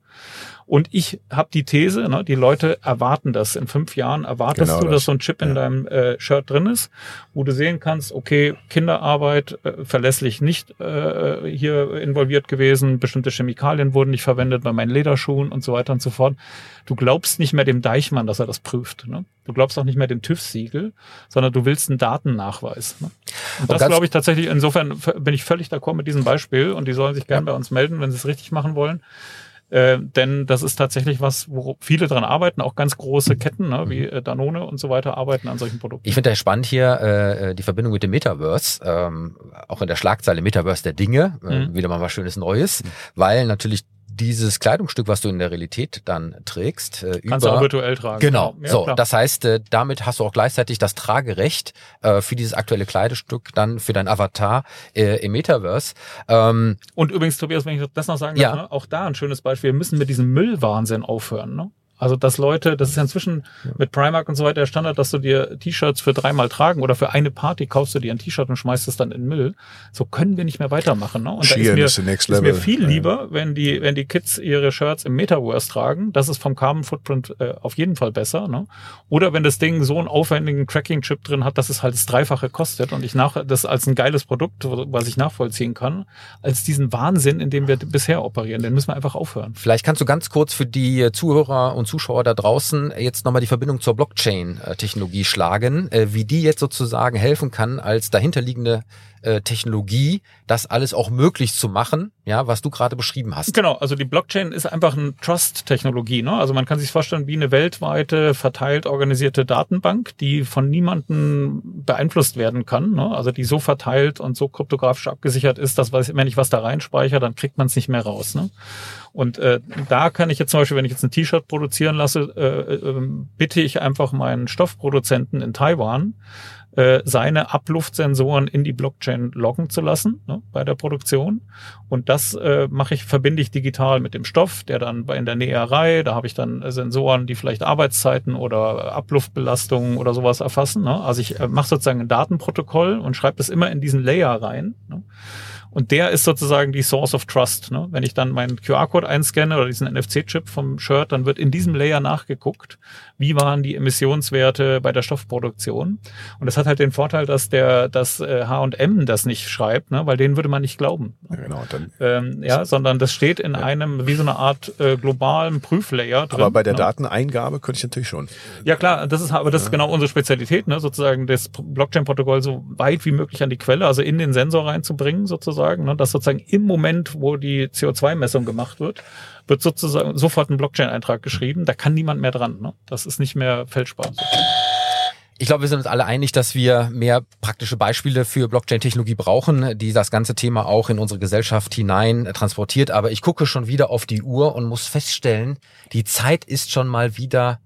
Und ich habe die These, ne, die Leute erwarten das. In fünf Jahren erwartest genau du, dass so ein Chip in ja. deinem äh, Shirt drin ist, wo du sehen kannst, okay, Kinderarbeit äh, verlässlich nicht äh, hier involviert gewesen, bestimmte Chemikalien wurden nicht verwendet bei meinen Lederschuhen und so weiter und so fort. Du glaubst nicht mehr dem Deichmann, dass er das prüft. Ne? Du glaubst auch nicht mehr dem TÜV-Siegel, sondern du willst einen Datennachweis. Ne? Und das glaube ich tatsächlich, insofern bin ich völlig d'accord mit diesem Beispiel und die sollen sich gerne ja. bei uns melden, wenn sie es richtig machen wollen. Äh, denn das ist tatsächlich was, wo viele dran arbeiten, auch ganz große Ketten ne, wie äh, Danone und so weiter arbeiten an solchen Produkten.
Ich finde das spannend hier äh, die Verbindung mit dem Metaverse, ähm, auch in der Schlagzeile Metaverse der Dinge, äh, mhm. wieder mal was Schönes Neues, mhm. weil natürlich dieses Kleidungsstück, was du in der Realität dann trägst,
äh, kannst über, du auch virtuell tragen.
Genau. Ja, so, klar. das heißt, äh, damit hast du auch gleichzeitig das Tragerecht äh, für dieses aktuelle Kleidungsstück dann für dein Avatar äh, im Metaverse.
Ähm, Und übrigens, Tobias, wenn ich das noch sagen darf, ja. ne, auch da ein schönes Beispiel. Wir müssen mit diesem Müllwahnsinn aufhören. Ne? Also, dass Leute, das ist ja inzwischen mit Primark und so weiter der Standard, dass du dir T-Shirts für dreimal tragen oder für eine Party kaufst du dir ein T-Shirt und schmeißt es dann in den Müll. So können wir nicht mehr weitermachen. Ne? Und da ist mir, ist mir viel lieber, wenn die, wenn die Kids ihre Shirts im Metaverse tragen. Das ist vom Carbon Footprint äh, auf jeden Fall besser. Ne? Oder wenn das Ding so einen aufwendigen Tracking-Chip drin hat, dass es halt das Dreifache kostet und ich nach, das als ein geiles Produkt, was ich nachvollziehen kann, als diesen Wahnsinn, in dem wir bisher operieren. Den müssen wir einfach aufhören.
Vielleicht kannst du ganz kurz für die Zuhörer und Zuschauer da draußen jetzt nochmal die Verbindung zur Blockchain-Technologie schlagen, äh, wie die jetzt sozusagen helfen kann als dahinterliegende äh, Technologie, das alles auch möglich zu machen, ja, was du gerade beschrieben hast.
Genau, also die Blockchain ist einfach eine Trust-Technologie. Ne? Also man kann sich vorstellen wie eine weltweite verteilt organisierte Datenbank, die von niemandem beeinflusst werden kann. Ne? Also die so verteilt und so kryptografisch abgesichert ist, dass wenn ich was da reinspeichere, dann kriegt man es nicht mehr raus. Ne? Und äh, da kann ich jetzt zum Beispiel, wenn ich jetzt ein T-Shirt produzieren lasse, äh, äh, bitte ich einfach meinen Stoffproduzenten in Taiwan, äh, seine Abluftsensoren in die Blockchain loggen zu lassen ne, bei der Produktion. Und das äh, mache ich, verbinde ich digital mit dem Stoff, der dann in der Näherei, da habe ich dann Sensoren, die vielleicht Arbeitszeiten oder Abluftbelastungen oder sowas erfassen. Ne? Also ich äh, mache sozusagen ein Datenprotokoll und schreibe das immer in diesen Layer rein. Ne? Und der ist sozusagen die Source of Trust. Ne? Wenn ich dann meinen QR-Code einscanne oder diesen NFC-Chip vom Shirt, dann wird in diesem Layer nachgeguckt, wie waren die Emissionswerte bei der Stoffproduktion. Und das hat halt den Vorteil, dass der das H&M das nicht schreibt, ne? weil denen würde man nicht glauben. Ja, genau, dann ähm, ja, sondern das steht in ja. einem wie so eine Art äh, globalen Prüflayer
drin. Aber bei der ne? Dateneingabe könnte ich natürlich schon.
Ja klar, das ist aber das ja. ist genau unsere Spezialität, ne? sozusagen das Blockchain-Protokoll so weit wie möglich an die Quelle, also in den Sensor reinzubringen sozusagen sozusagen, ne, dass sozusagen im Moment, wo die CO2-Messung gemacht wird, wird sozusagen sofort ein Blockchain-Eintrag geschrieben. Da kann niemand mehr dran. Ne? Das ist nicht mehr fälschbar.
Ich glaube, wir sind uns alle einig, dass wir mehr praktische Beispiele für Blockchain-Technologie brauchen, die das ganze Thema auch in unsere Gesellschaft hinein transportiert. Aber ich gucke schon wieder auf die Uhr und muss feststellen, die Zeit ist schon mal wieder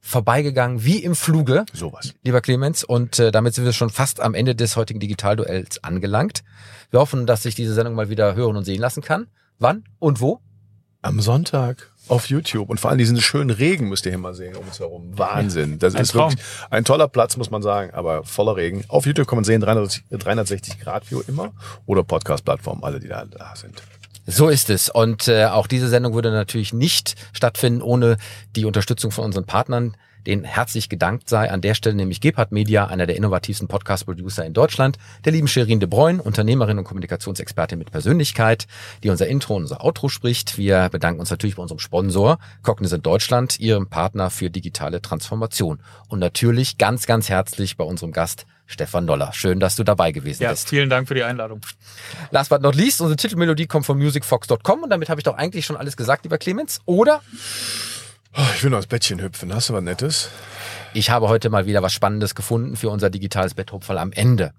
vorbeigegangen wie im Fluge.
Sowas.
Lieber Clemens. Und äh, damit sind wir schon fast am Ende des heutigen Digitalduells angelangt. Wir hoffen, dass sich diese Sendung mal wieder hören und sehen lassen kann. Wann und wo?
Am Sonntag auf YouTube. Und vor allem diesen schönen Regen müsst ihr hier mal sehen um uns herum. Wahnsinn. Das ein ist Traum. wirklich ein toller Platz, muss man sagen, aber voller Regen. Auf YouTube kann man sehen, 360, 360 Grad View immer. Oder Podcast-Plattformen, alle, die da, da sind.
So ist es. Und äh, auch diese Sendung würde natürlich nicht stattfinden ohne die Unterstützung von unseren Partnern, denen herzlich gedankt sei. An der Stelle nämlich Gebhardt Media, einer der innovativsten Podcast-Producer in Deutschland, der lieben Sherin de Bruyne, Unternehmerin und Kommunikationsexpertin mit Persönlichkeit, die unser Intro und unser Outro spricht. Wir bedanken uns natürlich bei unserem Sponsor Cognizant Deutschland, ihrem Partner für digitale Transformation. Und natürlich ganz, ganz herzlich bei unserem Gast Stefan Noller. Schön, dass du dabei gewesen
Ja,
bist.
vielen Dank für die Einladung.
Last but not least, unsere Titelmelodie kommt von musicfox.com und damit habe ich doch eigentlich schon alles gesagt, lieber Clemens. Oder
ich will noch ins Bettchen hüpfen. Hast du was Nettes?
ich habe heute mal wieder was Spannendes gefunden für unser digitales Betthupferl am Ende.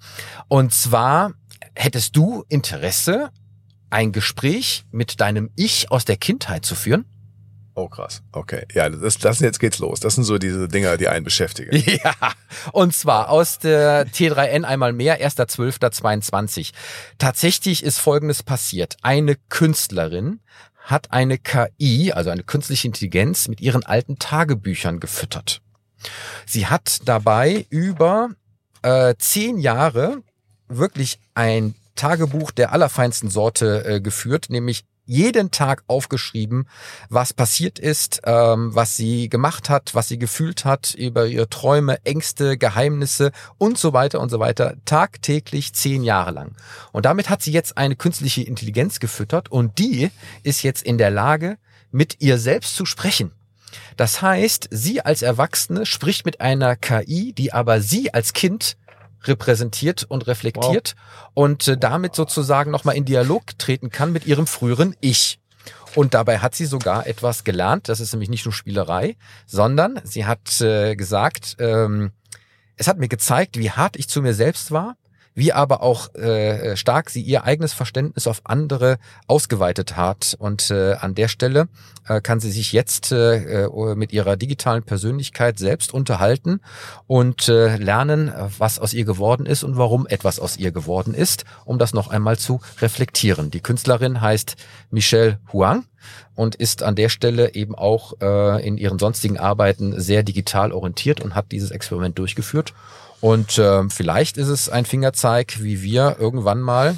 Und zwar hättest du Interesse, ein Gespräch mit deinem Ich aus der Kindheit zu führen?
Oh, krass. Okay. Ja, das, das jetzt geht's los. Das sind so diese Dinger, die einen beschäftigen.
Ja, und zwar aus der T3N einmal mehr, 1.12.22. Tatsächlich ist Folgendes passiert. Eine Künstlerin hat eine KI, also eine künstliche Intelligenz, mit ihren alten Tagebüchern gefüttert. Sie hat dabei über äh, zehn Jahre wirklich ein Tagebuch der allerfeinsten Sorte äh, geführt, nämlich jeden Tag aufgeschrieben, was passiert ist, ähm, was sie gemacht hat, was sie gefühlt hat, über ihre Träume, Ängste, Geheimnisse und so weiter und so weiter, tagtäglich zehn Jahre lang. Und damit hat sie jetzt eine künstliche Intelligenz gefüttert und die ist jetzt in der Lage, mit ihr selbst zu sprechen. Das heißt, sie als Erwachsene spricht mit einer KI, die aber sie als Kind repräsentiert und reflektiert und äh, damit sozusagen nochmal in Dialog treten kann mit ihrem früheren Ich. Und dabei hat sie sogar etwas gelernt. Das ist nämlich nicht nur Spielerei, sondern sie hat äh, gesagt, ähm, es hat mir gezeigt, wie hart ich zu mir selbst war, wie aber auch äh, stark sie ihr eigenes Verständnis auf andere ausgeweitet hat. Und äh, an der Stelle äh, kann sie sich jetzt äh, äh, mit ihrer digitalen Persönlichkeit selbst unterhalten und äh, lernen, was aus ihr geworden ist und warum etwas aus ihr geworden ist, um das noch einmal zu reflektieren. Die Künstlerin heißt Michelle Huang und ist an der Stelle eben auch äh, in ihren sonstigen Arbeiten sehr digital orientiert und hat dieses Experiment durchgeführt. Und äh, vielleicht ist es ein Fingerzeig, wie wir irgendwann mal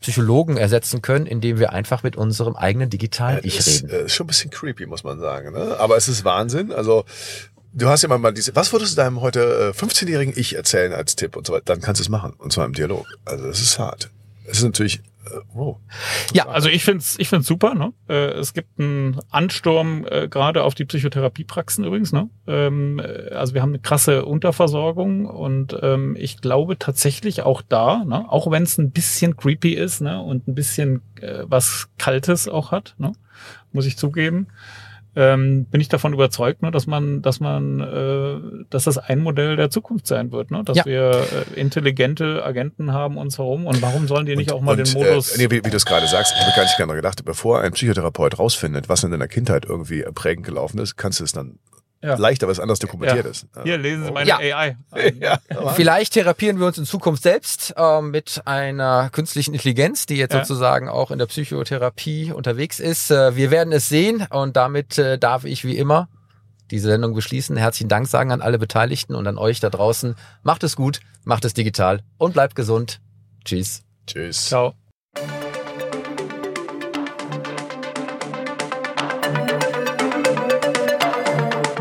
Psychologen ersetzen können, indem wir einfach mit unserem eigenen digitalen Ich
ist,
reden.
äh, ist schon ein bisschen creepy, muss man sagen. Ne? Aber es ist Wahnsinn. Also du hast ja mal diese. Was würdest du deinem heute äh, 15-jährigen Ich erzählen als Tipp und so weiter? Dann kannst du es machen und zwar im Dialog. Also das ist hart. Es ist natürlich. Wow.
Ja,
Also ich find's, ich find's super. Ne? Äh, es gibt einen Ansturm äh, gerade auf die Psychotherapiepraxen übrigens. Ne? Ähm, äh, also wir haben eine krasse Unterversorgung und ähm, ich glaube tatsächlich auch da, ne? auch wenn es ein bisschen creepy ist ne? und ein bisschen äh, was Kaltes auch hat, ne? muss ich zugeben. Ähm, bin ich davon überzeugt, ne, dass man, dass man, äh, dass das ein Modell der Zukunft sein wird, ne? dass
Ja.
wir äh, intelligente Agenten haben uns herum und warum sollen die nicht auch mal
und,
den Modus
Äh, nee, wie, wie du es gerade sagst, ich habe gar nicht genau gedacht, bevor ein Psychotherapeut rausfindet, was in deiner Kindheit irgendwie prägend gelaufen ist, kannst du es dann
Ja.
leichter was anderes dokumentiert
Ja.
ist.
Hier, lesen Sie
Oh.
meine
Ja.
AI.
Ja,
Vielleicht therapieren wir uns in Zukunft selbst ähm, mit einer künstlichen Intelligenz, die jetzt
Ja.
sozusagen auch in der Psychotherapie unterwegs ist. Äh, wir werden es sehen und damit äh, darf ich wie immer diese Sendung beschließen. Herzlichen Dank sagen an alle Beteiligten und an euch da draußen. Macht es gut, macht es digital und bleibt gesund. Tschüss.
Tschüss.
Ciao.